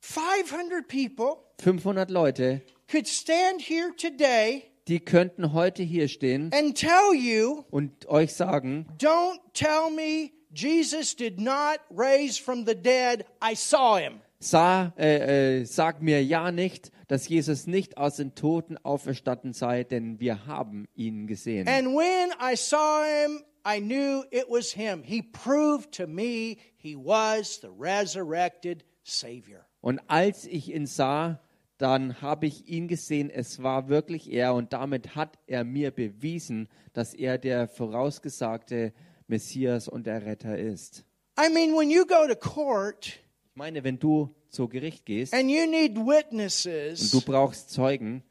Speaker 1: 500 people
Speaker 2: 500 Leute,
Speaker 1: could stand here today
Speaker 2: die könnten heute hier stehen
Speaker 1: and tell you
Speaker 2: und euch sagen,
Speaker 1: Don't tell me Jesus did not raise from the dead. I saw him.
Speaker 2: Sah, äh, äh, sag mir ja nicht, dass Jesus nicht aus den Toten auferstanden sei, denn wir haben ihn gesehen.
Speaker 1: And when I saw him, I knew it was him. He proved to me he was the resurrected Savior.
Speaker 2: Und als ich ihn sah, dann habe ich ihn gesehen, es war wirklich er und damit hat er mir bewiesen, dass er der vorausgesagte Messias und der Retter ist.
Speaker 1: I mean, when you go to court
Speaker 2: Ich meine, wenn du zu Gericht gehst
Speaker 1: and you need
Speaker 2: und
Speaker 1: witnesses,
Speaker 2: du brauchst Zeugen,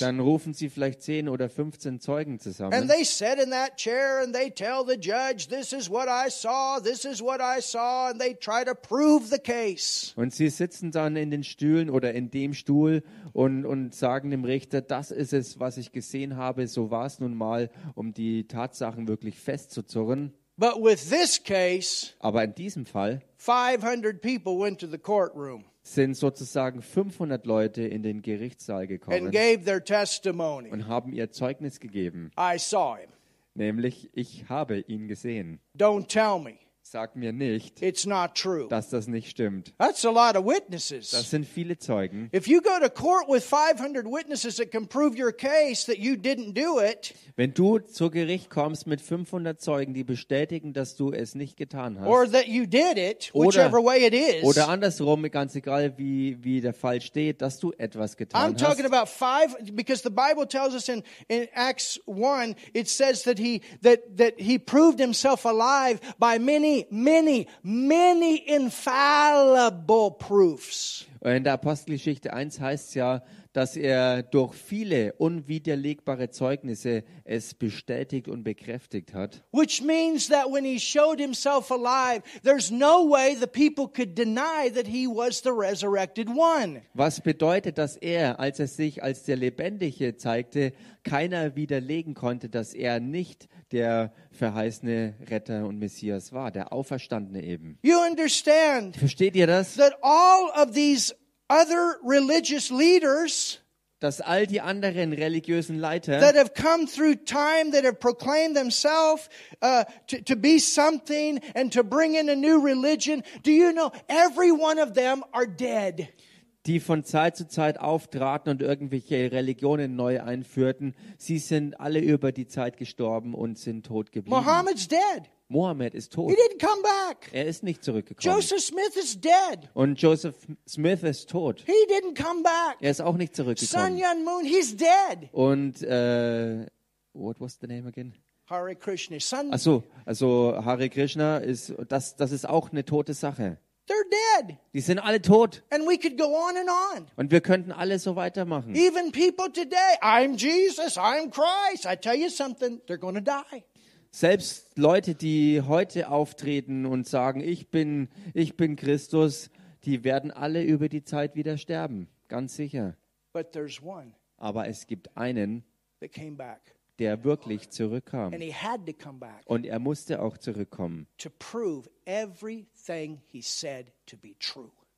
Speaker 2: dann rufen sie vielleicht 10 oder 15 Zeugen
Speaker 1: And
Speaker 2: zusammen.
Speaker 1: they sit in that chair and they tell the judge, This is what I saw, this is what I saw, and they try to prove the case.
Speaker 2: Und sie sitzen dann in den Stühlen oder in dem Stuhl und, und sagen dem Richter, das ist es, was ich gesehen habe, so war es nun mal, um die Tatsachen wirklich festzuzurren.
Speaker 1: But with this case,
Speaker 2: Aber in diesem Fall
Speaker 1: 500 people went to the courtroom
Speaker 2: sind sozusagen 500 Leute in den Gerichtssaal
Speaker 1: and
Speaker 2: gekommen
Speaker 1: gave their testimony.
Speaker 2: und haben ihr Zeugnis gegeben,
Speaker 1: I saw him.
Speaker 2: nämlich ich habe ihn gesehen.
Speaker 1: Don't tell me
Speaker 2: Sag mir nicht,
Speaker 1: it's not true.
Speaker 2: dass das nicht stimmt.
Speaker 1: That's a lot of
Speaker 2: Das
Speaker 1: witnesses.
Speaker 2: sind viele Zeugen.
Speaker 1: If you go to court with 500 witnesses that can prove your case that you didn't do it,
Speaker 2: Wenn du zu Gericht kommst mit 500 Zeugen, die bestätigen, dass du es nicht getan
Speaker 1: or
Speaker 2: hast,
Speaker 1: that you did it,
Speaker 2: Oder-
Speaker 1: whichever way it is,
Speaker 2: oder andersrum, ganz egal wie, wie der Fall steht, dass du etwas
Speaker 1: I'm
Speaker 2: getan
Speaker 1: talking
Speaker 2: hast.
Speaker 1: about five because the Bible tells us in, in Acts one, it says that he that that he proved himself alive by many, many, many infallible proofs.
Speaker 2: In der Apostelgeschichte 1 heißt es ja, dass er durch viele unwiderlegbare Zeugnisse es bestätigt und bekräftigt hat.
Speaker 1: Which means that when he showed himself alive, there's no way the people could deny that he was the resurrected one.
Speaker 2: Was bedeutet, dass er, als er sich als der Lebendige zeigte, keiner widerlegen konnte, dass er nicht der verheißene Retter und Messias war, der Auferstandene eben.
Speaker 1: You understand
Speaker 2: Versteht ihr das?
Speaker 1: that all of these other religious leaders
Speaker 2: Dass all die anderen religiösen Leiter,
Speaker 1: that have come through time that have proclaimed themselves uh, to, to be something and to bring in a new religion, do you know every one of them are dead?
Speaker 2: Die von Zeit zu Zeit auftraten und irgendwelche Religionen neu einführten, sie sind alle über die Zeit gestorben und sind tot geblieben.
Speaker 1: Mohammed's dead.
Speaker 2: Mohammed ist tot.
Speaker 1: He didn't come back.
Speaker 2: Er ist nicht zurückgekommen.
Speaker 1: Joseph Smith is dead.
Speaker 2: Und Joseph Smith ist tot.
Speaker 1: He didn't come back.
Speaker 2: Er ist auch nicht
Speaker 1: Sun
Speaker 2: zurückgekommen.
Speaker 1: Yun Moon, he's dead.
Speaker 2: Und äh, what was the name again?
Speaker 1: Hare Krishna. Sun,
Speaker 2: Achso, also Hare Krishna ist das das ist auch eine tote Sache.
Speaker 1: They're dead.
Speaker 2: Die sind alle tot
Speaker 1: And we could go on and on.
Speaker 2: und wir könnten alle so weitermachen.
Speaker 1: Even people today, I'm Jesus, I'm Christ. I tell you something, they're going to die.
Speaker 2: Selbst Leute, die heute auftreten und sagen, ich bin, ich bin Christus, die werden alle über die Zeit wieder sterben, ganz sicher.
Speaker 1: But there's one
Speaker 2: Aber es gibt einen,
Speaker 1: that came back.
Speaker 2: Der wirklich zurückkam. Und er musste auch zurückkommen,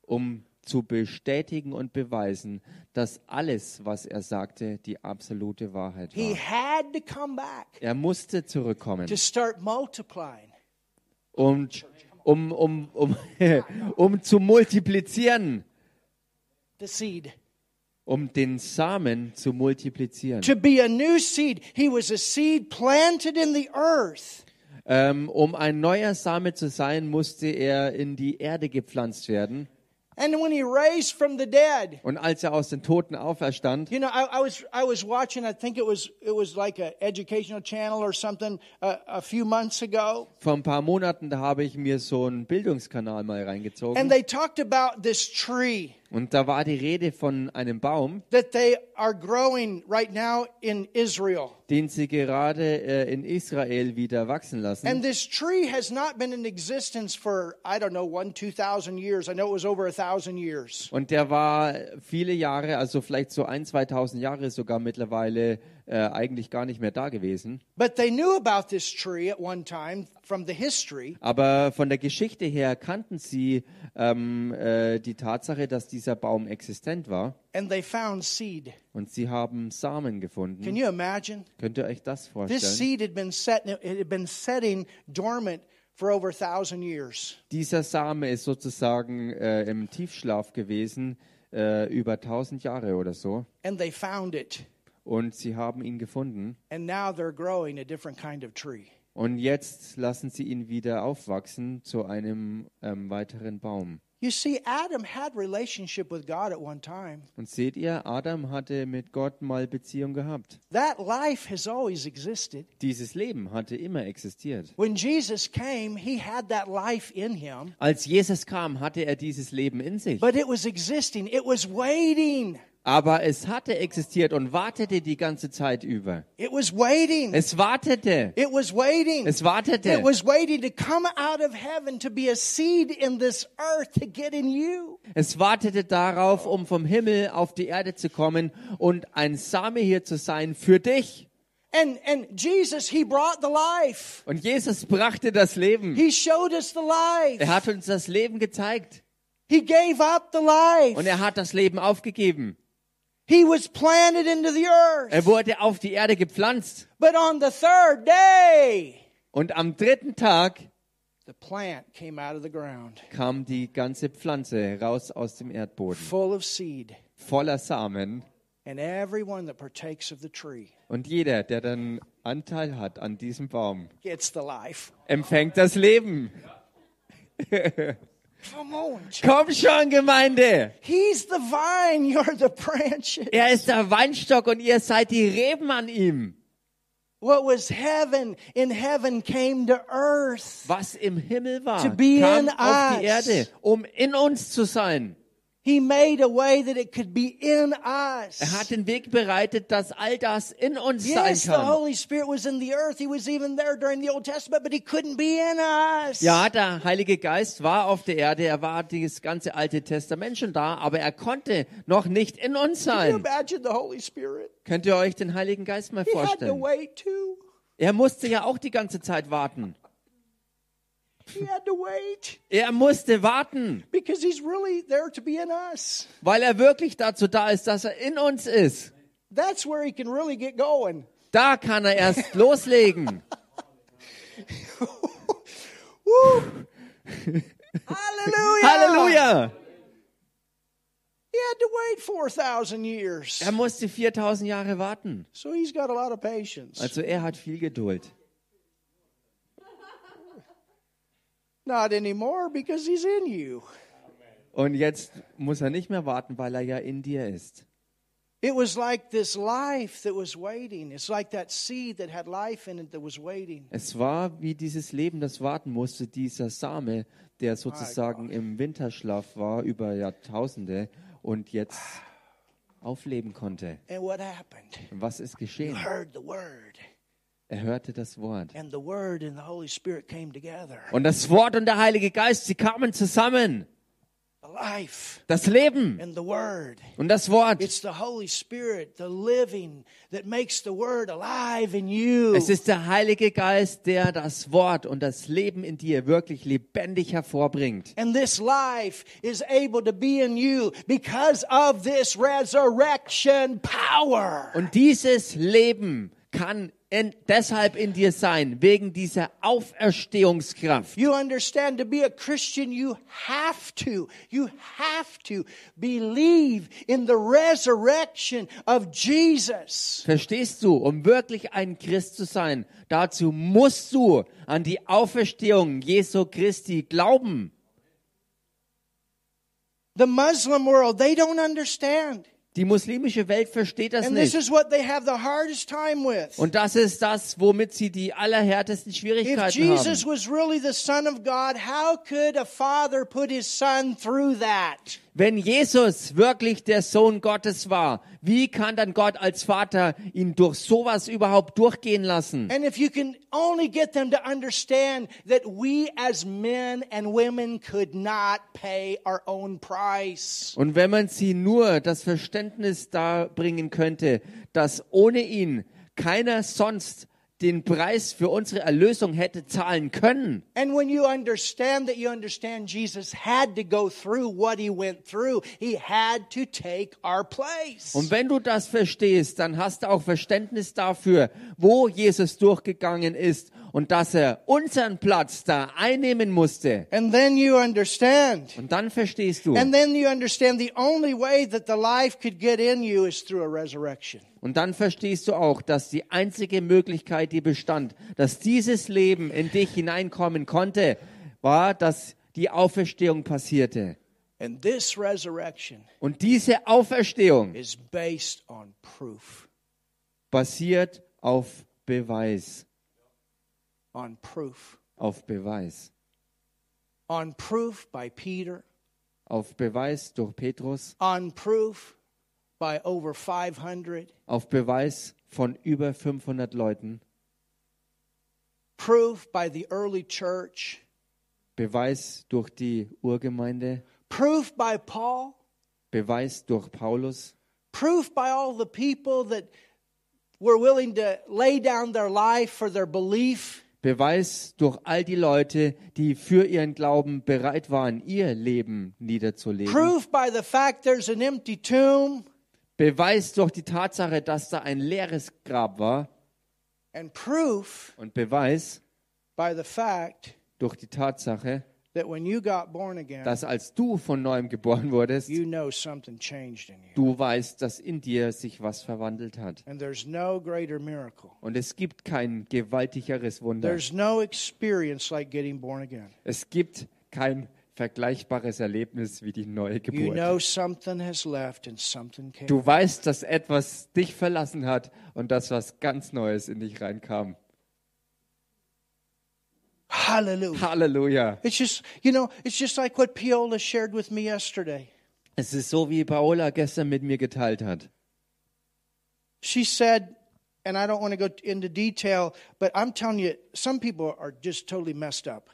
Speaker 2: um zu bestätigen und beweisen, dass alles, was er sagte, die absolute Wahrheit
Speaker 1: He
Speaker 2: war. Er musste zurückkommen,
Speaker 1: to start multiplying.
Speaker 2: um, um, um, um, um zu multiplizieren,
Speaker 1: The seed.
Speaker 2: Um den Samen zu multiplizieren.
Speaker 1: To be a new seed. He was a seed planted in the earth.
Speaker 2: Ähm, um ein neuer Same zu sein, musste er in die Erde gepflanzt werden.
Speaker 1: And when he raised from the dead,
Speaker 2: Und als er aus den Toten auferstand,
Speaker 1: you know, I, I was I was watching. I think it was it was like a educational channel or something uh, a few months ago,
Speaker 2: vor ein paar Monaten, da habe ich mir so einen Bildungskanal mal
Speaker 1: and
Speaker 2: reingezogen.
Speaker 1: they talked about this tree
Speaker 2: Und da war die Rede von einem Baum,
Speaker 1: that they are growing right now in Israel.
Speaker 2: Den sie gerade äh, in Israel wieder wachsen lassen.
Speaker 1: And this tree has not been in existence for, I don't know, one, 2,000 years. I know it was over a thousand years.
Speaker 2: Und der war viele Jahre, also vielleicht so ein, 2000 Jahre sogar mittlerweile, äh, eigentlich gar nicht mehr da gewesen.
Speaker 1: But they knew about this tree at one time from the history.
Speaker 2: Aber von der Geschichte her kannten sie ähm, äh, die Tatsache, dass dieser Baum existent war.
Speaker 1: And they found seed.
Speaker 2: Und sie haben Samen
Speaker 1: Can
Speaker 2: gefunden.
Speaker 1: you imagine?
Speaker 2: Könnt ihr euch das
Speaker 1: This
Speaker 2: vorstellen?
Speaker 1: seed had been set, it had been setting dormant for over a thousand years.
Speaker 2: Dieser Same ist sozusagen äh, im Tiefschlaf gewesen, äh, über 1000 Jahre oder so.
Speaker 1: And they found it.
Speaker 2: Und sie haben ihn gefunden.
Speaker 1: And now they're growing a different kind of tree.
Speaker 2: Und jetzt lassen sie ihn wieder aufwachsen zu einem ähm, weiteren Baum.
Speaker 1: You see, Adam had relationship with God at one time.
Speaker 2: Und seht ihr, Adam hatte mit Gott mal Beziehung gehabt.
Speaker 1: That life has always existed.
Speaker 2: Dieses Leben hatte immer existiert.
Speaker 1: When Jesus came, he had that life in him,
Speaker 2: Als Jesus kam, hatte er dieses Leben in sich.
Speaker 1: but it was existing. It was waiting.
Speaker 2: Aber es hatte existiert und wartete die ganze Zeit über.
Speaker 1: It was waiting.
Speaker 2: Es wartete.
Speaker 1: It was waiting.
Speaker 2: Es wartete.
Speaker 1: It was waiting to come out of heaven to be a seed in this earth to get in you.
Speaker 2: Es wartete darauf, um vom Himmel auf die Erde zu kommen und ein Same hier zu sein für dich.
Speaker 1: And and Jesus, he brought the life.
Speaker 2: Und Jesus brachte das Leben.
Speaker 1: He showed us the life.
Speaker 2: Er hat uns das Leben gezeigt.
Speaker 1: He gave up the life.
Speaker 2: Und er hat das Leben aufgegeben.
Speaker 1: He was planted into the earth.
Speaker 2: Er wurde auf die Erde gepflanzt.
Speaker 1: But on the third day,
Speaker 2: Und am dritten Tag
Speaker 1: the plant came out of the ground,
Speaker 2: kam die ganze Pflanze raus aus dem Erdboden.
Speaker 1: full of seed.
Speaker 2: Voller Samen.
Speaker 1: And everyone that partakes of the tree
Speaker 2: Und jeder, der dann Anteil hat an diesem Baum,
Speaker 1: gets the life.
Speaker 2: empfängt das Leben.
Speaker 1: Come on.
Speaker 2: Komm schon, Gemeinde.
Speaker 1: He's the vine, you're the branches.
Speaker 2: Er ist der Weinstock und ihr seid die Reben an ihm.
Speaker 1: What was heaven in heaven came to earth.
Speaker 2: Was im Himmel war,
Speaker 1: To be
Speaker 2: kam
Speaker 1: in
Speaker 2: auf die. Erde, um in uns zu sein.
Speaker 1: He made a way that it could be in us.
Speaker 2: Er hat den Weg bereitet, dass all das in uns sein
Speaker 1: Yes, the
Speaker 2: kann.
Speaker 1: Holy Spirit was in the earth. He was even there during the Old Testament, but he couldn't be in us.
Speaker 2: Ja, der Heilige Geist war auf der Erde, er war das ganze Alte Testament schon da, aber er konnte noch nicht in uns
Speaker 1: Can you
Speaker 2: sein.
Speaker 1: imagine the Holy Spirit?
Speaker 2: Könnt ihr euch den Heiligen Geist mal
Speaker 1: He had to
Speaker 2: vorstellen?
Speaker 1: wait too.
Speaker 2: Er musste ja auch die ganze Zeit warten.
Speaker 1: He had to wait
Speaker 2: Er musste warten,
Speaker 1: because he's really there to be in us.
Speaker 2: weil er wirklich dazu da ist, dass er in uns ist.
Speaker 1: That's where he can really get going.
Speaker 2: Da kann er erst loslegen. Halleluja!
Speaker 1: He had to wait 4,000 years.
Speaker 2: Er musste 4000 Jahre warten. Also er hat viel Geduld.
Speaker 1: Not anymore because he's in you.
Speaker 2: Und jetzt muss er nicht mehr warten, weil er ja in dir ist.
Speaker 1: It was like this life that was waiting. It's like that seed that had life in it that was waiting.
Speaker 2: Es war wie dieses Leben, das warten musste, dieser Same, der sozusagen im Winterschlaf war über Jahrtausende und jetzt aufleben konnte.
Speaker 1: And what happened?
Speaker 2: Was ist
Speaker 1: You
Speaker 2: geschehen?
Speaker 1: heard the word.
Speaker 2: Er hörte das Wort. Und das Wort und der Heilige Geist, sie kamen zusammen. Das Leben
Speaker 1: and the word.
Speaker 2: und das Wort.
Speaker 1: It's the Holy Spirit, the living, that makes the word alive in you.
Speaker 2: Es ist der Heilige Geist, der das Wort und das Leben in dir wirklich lebendig hervorbringt.
Speaker 1: And this life is able to be in you because of this resurrection power.
Speaker 2: Und dieses Leben kann in, deshalb in dir sein, wegen dieser Auferstehungskraft.
Speaker 1: You understand to be a Christian, you have to, you have to believe in the resurrection of Jesus.
Speaker 2: Verstehst du? Um wirklich ein Christ zu sein, dazu musst du an die Auferstehung Jesu Christi glauben.
Speaker 1: The Muslim world, they don't understand.
Speaker 2: Die muslimische Welt versteht das nicht. Und das ist das, womit sie die allerhärtesten Schwierigkeiten
Speaker 1: Jesus
Speaker 2: haben.
Speaker 1: really God,
Speaker 2: Wenn Jesus wirklich der Sohn Gottes war, wie kann dann Gott als Vater ihn durch sowas überhaupt durchgehen lassen?
Speaker 1: And if you can only get them to understand that we as men and women could not pay our own price.
Speaker 2: Und wenn man sie nur das Verständnis da bringen könnte, dass ohne ihn keiner sonst den Preis für unsere Erlösung hätte zahlen können.
Speaker 1: And when you understand that you understand Jesus had to go through what he went through, he had to take our place.
Speaker 2: Und wenn du das verstehst, dann hast du auch Verständnis dafür, wo Jesus durchgegangen ist und dass er unseren Platz da einnehmen musste.
Speaker 1: And then you understand.
Speaker 2: Und dann verstehst du.
Speaker 1: And then you understand the only way that the life could get in you is through a resurrection.
Speaker 2: Und dann verstehst du auch, dass die einzige Möglichkeit, die bestand, dass dieses Leben in dich hineinkommen konnte, war, dass die Auferstehung passierte.
Speaker 1: And this resurrection
Speaker 2: Und diese Auferstehung
Speaker 1: is based on proof.
Speaker 2: basiert auf Beweis,
Speaker 1: On proof.
Speaker 2: auf Beweis,
Speaker 1: On proof by Peter.
Speaker 2: auf Beweis durch Petrus,
Speaker 1: On proof by over 500.
Speaker 2: auf Beweis von über 500 Leuten,
Speaker 1: Proof by the early church.
Speaker 2: Beweis durch die Urgemeinde,
Speaker 1: Proof by Paul.
Speaker 2: Beweis durch Paulus,
Speaker 1: Proof by all the people that were willing to lay down their life for their belief.
Speaker 2: Beweis durch all die Leute, die für ihren Glauben bereit waren, ihr Leben niederzulegen.
Speaker 1: Proof by the fact there's an empty tomb.
Speaker 2: Beweis durch die Tatsache, dass da ein leeres Grab war.
Speaker 1: And proof
Speaker 2: Und Beweis
Speaker 1: by the fact
Speaker 2: durch die Tatsache,
Speaker 1: that when you got born again,
Speaker 2: dass als du von neuem geboren wurdest,
Speaker 1: you know something changed in you.
Speaker 2: du weißt, dass in dir sich was verwandelt hat.
Speaker 1: And there's no greater miracle.
Speaker 2: Und es gibt kein gewaltigeres Wunder.
Speaker 1: There's no experience like getting born again.
Speaker 2: Es gibt kein vergleichbares Erlebnis wie die neue
Speaker 1: You
Speaker 2: Geburt.
Speaker 1: know something has left and something came.
Speaker 2: Du weißt, dass etwas dich verlassen hat und dass was ganz Neues in dich reinkam.
Speaker 1: Hallelujah.
Speaker 2: Halleluja.
Speaker 1: It's just, you know, it's just like what Piola shared with me yesterday.
Speaker 2: Es ist so, wie Paola gestern mit mir geteilt hat.
Speaker 1: She said, and I don't want to go into detail, but I'm telling you, some people are just totally messed up.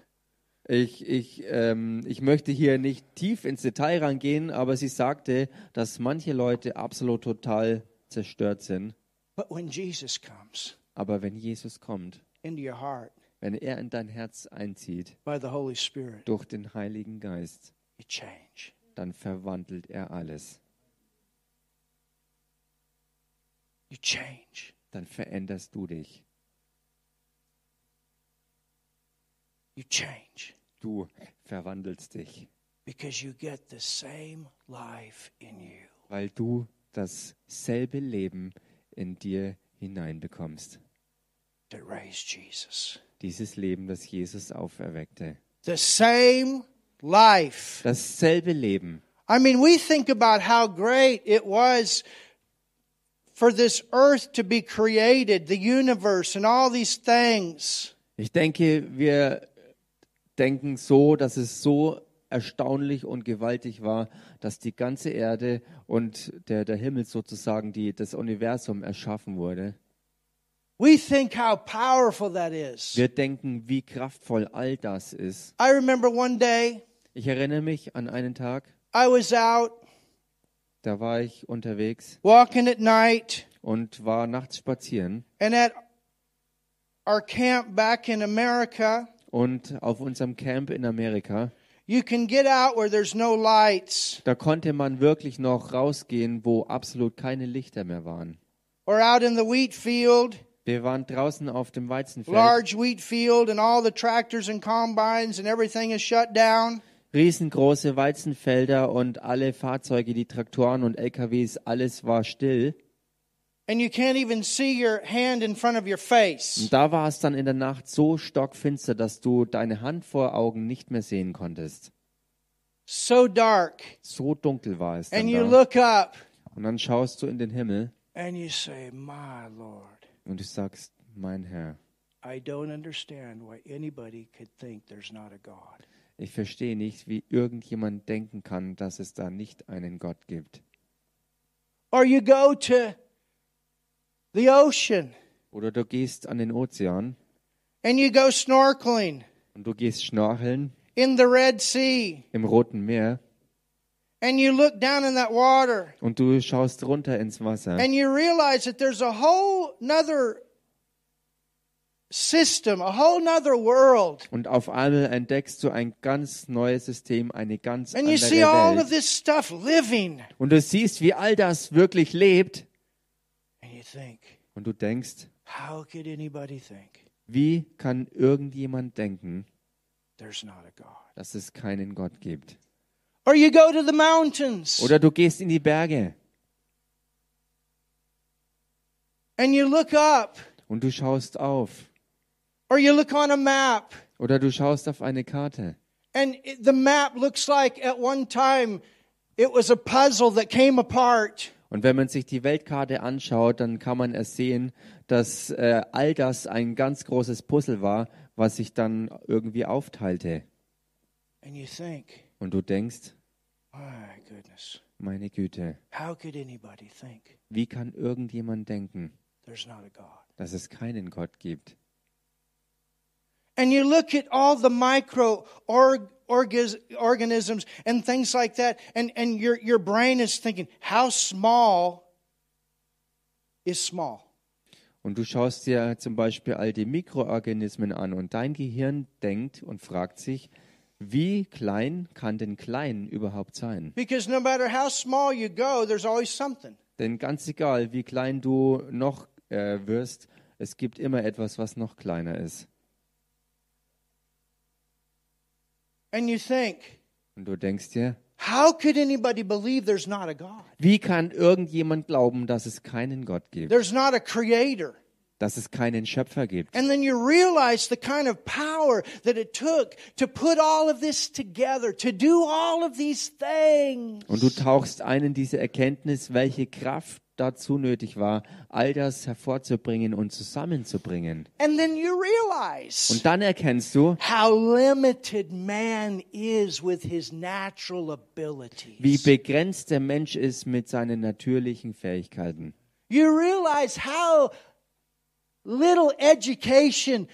Speaker 2: Ich, ich, ähm, ich möchte hier nicht tief ins Detail reingehen, aber sie sagte, dass manche Leute absolut total zerstört sind.
Speaker 1: But when Jesus comes
Speaker 2: Aber wenn Jesus kommt,
Speaker 1: into your heart
Speaker 2: wenn er in dein Herz einzieht
Speaker 1: Spirit,
Speaker 2: durch den Heiligen Geist, dann verwandelt er alles.
Speaker 1: You change.
Speaker 2: Dann veränderst du dich.
Speaker 1: You change
Speaker 2: Du verwandelst dich, weil du dasselbe Leben in dir hineinbekommst.
Speaker 1: that raised Jesus.
Speaker 2: Dieses Leben, das Jesus auferweckte.
Speaker 1: The same life.
Speaker 2: Dasselbe Leben.
Speaker 1: I mean, we think about how great it was for this earth to be created, the universe, and all these things.
Speaker 2: Ich denke, wir denken so, dass es so erstaunlich und gewaltig war, dass die ganze Erde und der, der Himmel sozusagen, die, das Universum erschaffen wurde.
Speaker 1: We think how powerful that is.
Speaker 2: Wir denken, wie kraftvoll all das ist.
Speaker 1: I remember one day
Speaker 2: Ich erinnere mich an einen Tag,
Speaker 1: I was out
Speaker 2: da war ich unterwegs
Speaker 1: walking at night
Speaker 2: und war nachts spazieren
Speaker 1: and at our camp back in America,
Speaker 2: und auf unserem Camp in Amerika,
Speaker 1: you can get out where there's no lights
Speaker 2: da konnte man wirklich noch rausgehen, wo absolut keine Lichter mehr waren.
Speaker 1: or out in the wheat field.
Speaker 2: Wir waren draußen auf dem Weizenfeld.
Speaker 1: large wheat field and all the tractors and combines and everything is shut down.
Speaker 2: riesengroße Weizenfelder und alle Fahrzeuge, die Traktoren und LKWs, alles war still.
Speaker 1: And you can't even see your hand in front of your face.
Speaker 2: Und da war es dann in der Nacht so stockfinster, dass du deine Hand vor Augen nicht mehr sehen konntest.
Speaker 1: So dark.
Speaker 2: So dunkel war es
Speaker 1: And you
Speaker 2: da.
Speaker 1: look up
Speaker 2: Und dann schaust du in den Himmel
Speaker 1: and you say, My Lord,
Speaker 2: und du sagst, mein Herr,
Speaker 1: I don't understand why anybody could think there's not a God.
Speaker 2: ich verstehe nicht, wie irgendjemand denken kann, dass es da nicht einen Gott gibt.
Speaker 1: Or you go to the ocean
Speaker 2: Oder du gehst an den Ozean
Speaker 1: and you go snorkeling
Speaker 2: und du gehst schnorcheln
Speaker 1: in the Red Sea
Speaker 2: im Roten Meer
Speaker 1: and you look down in that water
Speaker 2: und du schaust runter ins Wasser.
Speaker 1: and you realize that there's a whole nother system, a whole nother world.
Speaker 2: Und auf einmal entdeckst du ein ganz neues System, eine ganz
Speaker 1: And you
Speaker 2: andere
Speaker 1: see all of
Speaker 2: Welt.
Speaker 1: this stuff living.
Speaker 2: Und du siehst, wie all das wirklich lebt.
Speaker 1: And you think,
Speaker 2: Und du denkst,
Speaker 1: how could anybody think
Speaker 2: Wie kann irgendjemand denken,
Speaker 1: there's not a God?
Speaker 2: dass es keinen Gott gibt?
Speaker 1: Or you go to the mountains
Speaker 2: Oder du gehst in die Berge
Speaker 1: and you look up,
Speaker 2: und du schaust auf.
Speaker 1: or you look on a map
Speaker 2: Oder du schaust auf eine Karte.
Speaker 1: and the map looks like at one time it was a puzzle that came apart.
Speaker 2: Und wenn man sich die Weltkarte anschaut, dann kann man ersehen, dass äh, all das ein ganz großes Puzzle war, was sich dann irgendwie aufteilte.
Speaker 1: And you think,
Speaker 2: Und du denkst,
Speaker 1: my goodness,
Speaker 2: meine Güte,
Speaker 1: how could anybody think
Speaker 2: wie kann irgendjemand denken,
Speaker 1: there's not a God?
Speaker 2: dass es keinen Gott gibt?
Speaker 1: And you look at all the micro org, orgas, organisms and things like that, and, and your, your brain is thinking, how small is small?
Speaker 2: Und du schaust dir zum Beispiel all die Mikroorganismen an und dein Gehirn denkt und fragt sich, wie klein kann denn klein überhaupt sein?
Speaker 1: Because no matter how small you go, there's always something.
Speaker 2: Denn ganz egal, wie klein du noch äh, wirst, es gibt immer etwas, was noch kleiner ist.
Speaker 1: And you think,
Speaker 2: Und du denkst dir,
Speaker 1: how could anybody believe there's not a God?
Speaker 2: wie kann irgendjemand glauben, dass es keinen Gott gibt,
Speaker 1: There's not a creator.
Speaker 2: dass es keinen Schöpfer gibt?
Speaker 1: And then you realize the kind of power that it took to put all of this together, to do all of these things.
Speaker 2: Und du tauchst ein in diese Erkenntnis, welche Kraft dazu nötig war, all das hervorzubringen und zusammenzubringen.
Speaker 1: And then you realize
Speaker 2: Und dann erkennst du,
Speaker 1: how limited man is with his natural abilities.
Speaker 2: wie begrenzt der Mensch ist mit seinen natürlichen Fähigkeiten.
Speaker 1: You realize how little education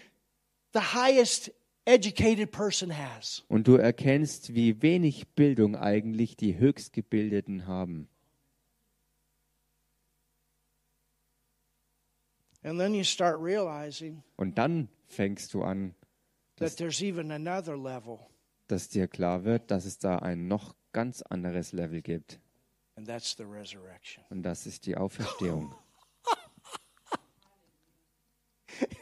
Speaker 1: the highest educated person has.
Speaker 2: Und du erkennst, wie wenig Bildung eigentlich die Höchstgebildeten haben.
Speaker 1: And then you start realizing
Speaker 2: Und dann fängst du an,
Speaker 1: that there's even another level,
Speaker 2: dass dir klar wird, dass es da ein noch ganz anderes Level gibt.
Speaker 1: and that's the resurrection.
Speaker 2: Und das ist die Auferstehung.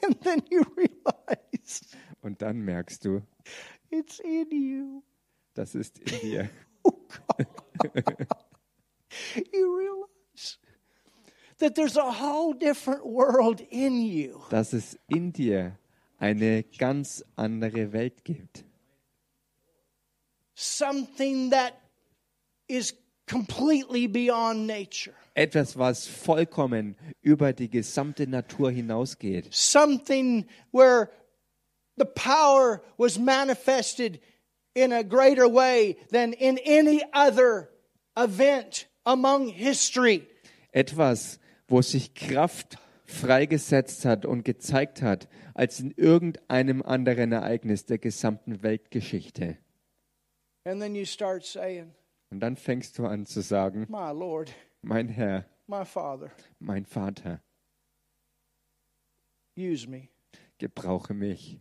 Speaker 1: And then you realize
Speaker 2: Und dann merkst du,
Speaker 1: it's in you.
Speaker 2: das ist in dir.
Speaker 1: You realize that there's a whole different world in you.
Speaker 2: Dass es in dir eine ganz andere Welt gibt.
Speaker 1: Something that is completely beyond nature.
Speaker 2: Etwas, was vollkommen über die gesamte Natur hinausgeht.
Speaker 1: Something where the power was manifested in a greater way than in any other event among history.
Speaker 2: Etwas, wo sich Kraft freigesetzt hat und gezeigt hat, als in irgendeinem anderen Ereignis der gesamten Weltgeschichte.
Speaker 1: And then you start saying,
Speaker 2: Und dann fängst du an zu sagen,
Speaker 1: Lord,
Speaker 2: mein Herr,
Speaker 1: Father,
Speaker 2: mein Vater,
Speaker 1: use me,
Speaker 2: gebrauche mich,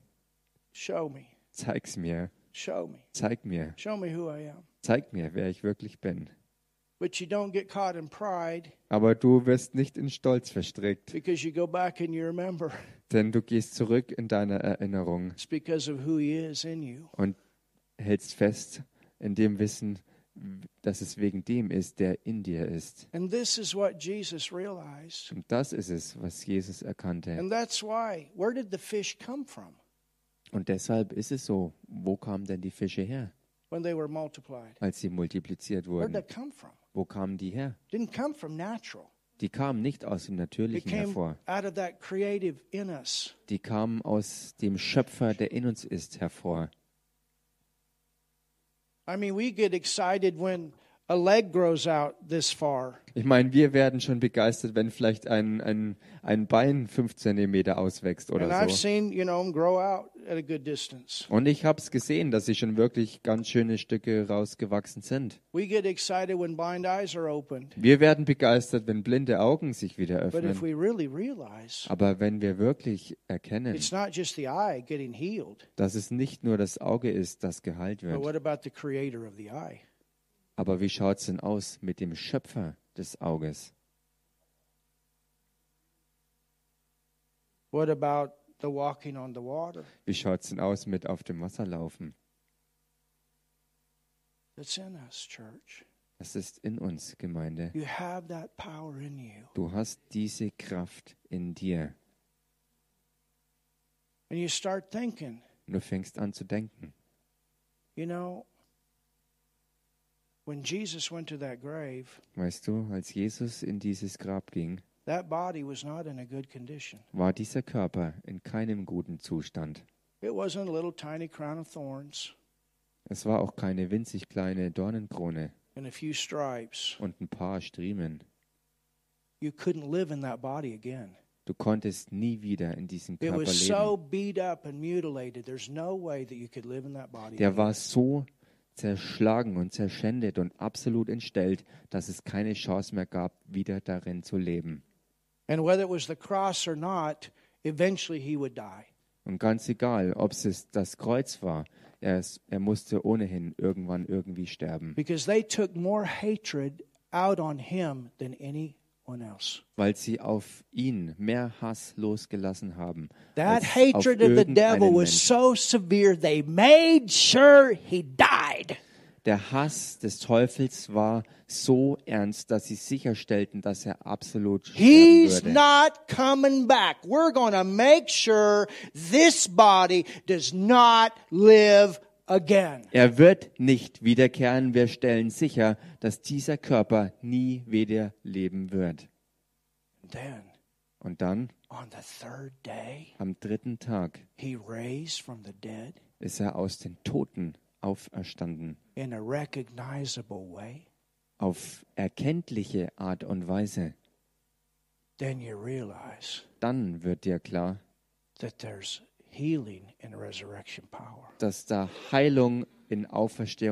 Speaker 1: show me,
Speaker 2: zeig's mir,
Speaker 1: show me,
Speaker 2: zeig mir,
Speaker 1: show me who I am.
Speaker 2: zeig mir, wer ich wirklich bin. Aber du wirst nicht in Stolz verstrickt,
Speaker 1: because you go back and you remember
Speaker 2: denn du gehst zurück in deine Erinnerung
Speaker 1: it's because of who He is in you.
Speaker 2: und hältst fest in dem Wissen, dass es wegen dem ist, der in dir ist.
Speaker 1: And this is what Jesus realized.
Speaker 2: Und das ist es, was Jesus erkannte.
Speaker 1: And that's why, where did the fish come from
Speaker 2: Und deshalb ist es so, wo kamen denn die Fische her,
Speaker 1: they
Speaker 2: als sie multipliziert
Speaker 1: Where did
Speaker 2: wurden?
Speaker 1: that come from?
Speaker 2: Wo kamen die her?
Speaker 1: Didn't come from natural.
Speaker 2: Die kamen nicht aus dem Natürlichen hervor.
Speaker 1: out of that creative in us.
Speaker 2: Die kamen aus dem Schöpfer, der in uns ist, hervor.
Speaker 1: I mean, we get excited when a leg grows out this far.
Speaker 2: Ich meine, wir werden schon begeistert, wenn vielleicht ein, ein, ein Bein fünf Zentimeter auswächst
Speaker 1: And
Speaker 2: oder
Speaker 1: I've
Speaker 2: so.
Speaker 1: seen, you know, them grow out at a good distance.
Speaker 2: Und ich habe es gesehen, dass sie schon wirklich ganz schöne Stücke rausgewachsen sind.
Speaker 1: We get excited when blind eyes are opened.
Speaker 2: Wir werden begeistert, wenn blinde Augen sich wieder
Speaker 1: But if
Speaker 2: öffnen.
Speaker 1: we really realize
Speaker 2: Aber wenn wir wirklich erkennen,
Speaker 1: it's not just the eye getting healed,
Speaker 2: dass es nicht nur das Auge ist, das geheilt
Speaker 1: but
Speaker 2: wird,
Speaker 1: what about the creator of the eye?
Speaker 2: Aber wie schaut es denn aus mit dem Schöpfer des Auges?
Speaker 1: What about the walking on the water
Speaker 2: Wie schaut's denn aus mit auf dem Wasser laufen?
Speaker 1: that's in us, church.
Speaker 2: Das ist in uns, Gemeinde.
Speaker 1: You have that power in you.
Speaker 2: Du hast diese Kraft in dir.
Speaker 1: And you start thinking,
Speaker 2: Und du fängst an zu denken.
Speaker 1: you know, when Jesus went to that grave,
Speaker 2: Weißt du, als Jesus in dieses Grab ging,
Speaker 1: that body was not in a good condition.
Speaker 2: war dieser Körper in keinem guten Zustand.
Speaker 1: It wasn't a little tiny crown of thorns
Speaker 2: Es war auch keine winzig kleine Dornenkrone
Speaker 1: and a few stripes.
Speaker 2: und ein paar Striemen.
Speaker 1: You couldn't live in that body again.
Speaker 2: Du konntest nie wieder in diesem
Speaker 1: It
Speaker 2: Körper
Speaker 1: was so
Speaker 2: leben.
Speaker 1: beat up and mutilated. There's no way that you could live in that body.
Speaker 2: Der war so zerschlagen und zerschändet und absolut entstellt, dass es keine Chance mehr gab, wieder darin zu leben.
Speaker 1: And whether it was the cross or not, eventually he would die.
Speaker 2: Und ganz egal, ob es das Kreuz war, er, er musste ohnehin irgendwann irgendwie sterben,
Speaker 1: Because they took more hatred out on him than else.
Speaker 2: Weil sie auf ihn mehr Hass losgelassen haben.
Speaker 1: That hatred of the devil was so severe, they made sure he died.
Speaker 2: Der Hass des Teufels war so ernst, dass sie sicherstellten, dass er absolut sterben
Speaker 1: He's
Speaker 2: würde.
Speaker 1: not coming back. We're going to make sure this body does not live again.
Speaker 2: Er wird nicht wiederkehren. Wir stellen sicher, dass dieser Körper nie wieder leben wird.
Speaker 1: Then,
Speaker 2: Und dann,
Speaker 1: on the third day,
Speaker 2: am dritten Tag,
Speaker 1: he raised from the dead
Speaker 2: ist er aus den Toten auferstanden.
Speaker 1: in a recognizable way.
Speaker 2: Auf erkenntliche Art und Weise.
Speaker 1: Then you realize
Speaker 2: Dann wird dir klar,
Speaker 1: that there's healing in resurrection power.
Speaker 2: dass da Heilung in Auferstehung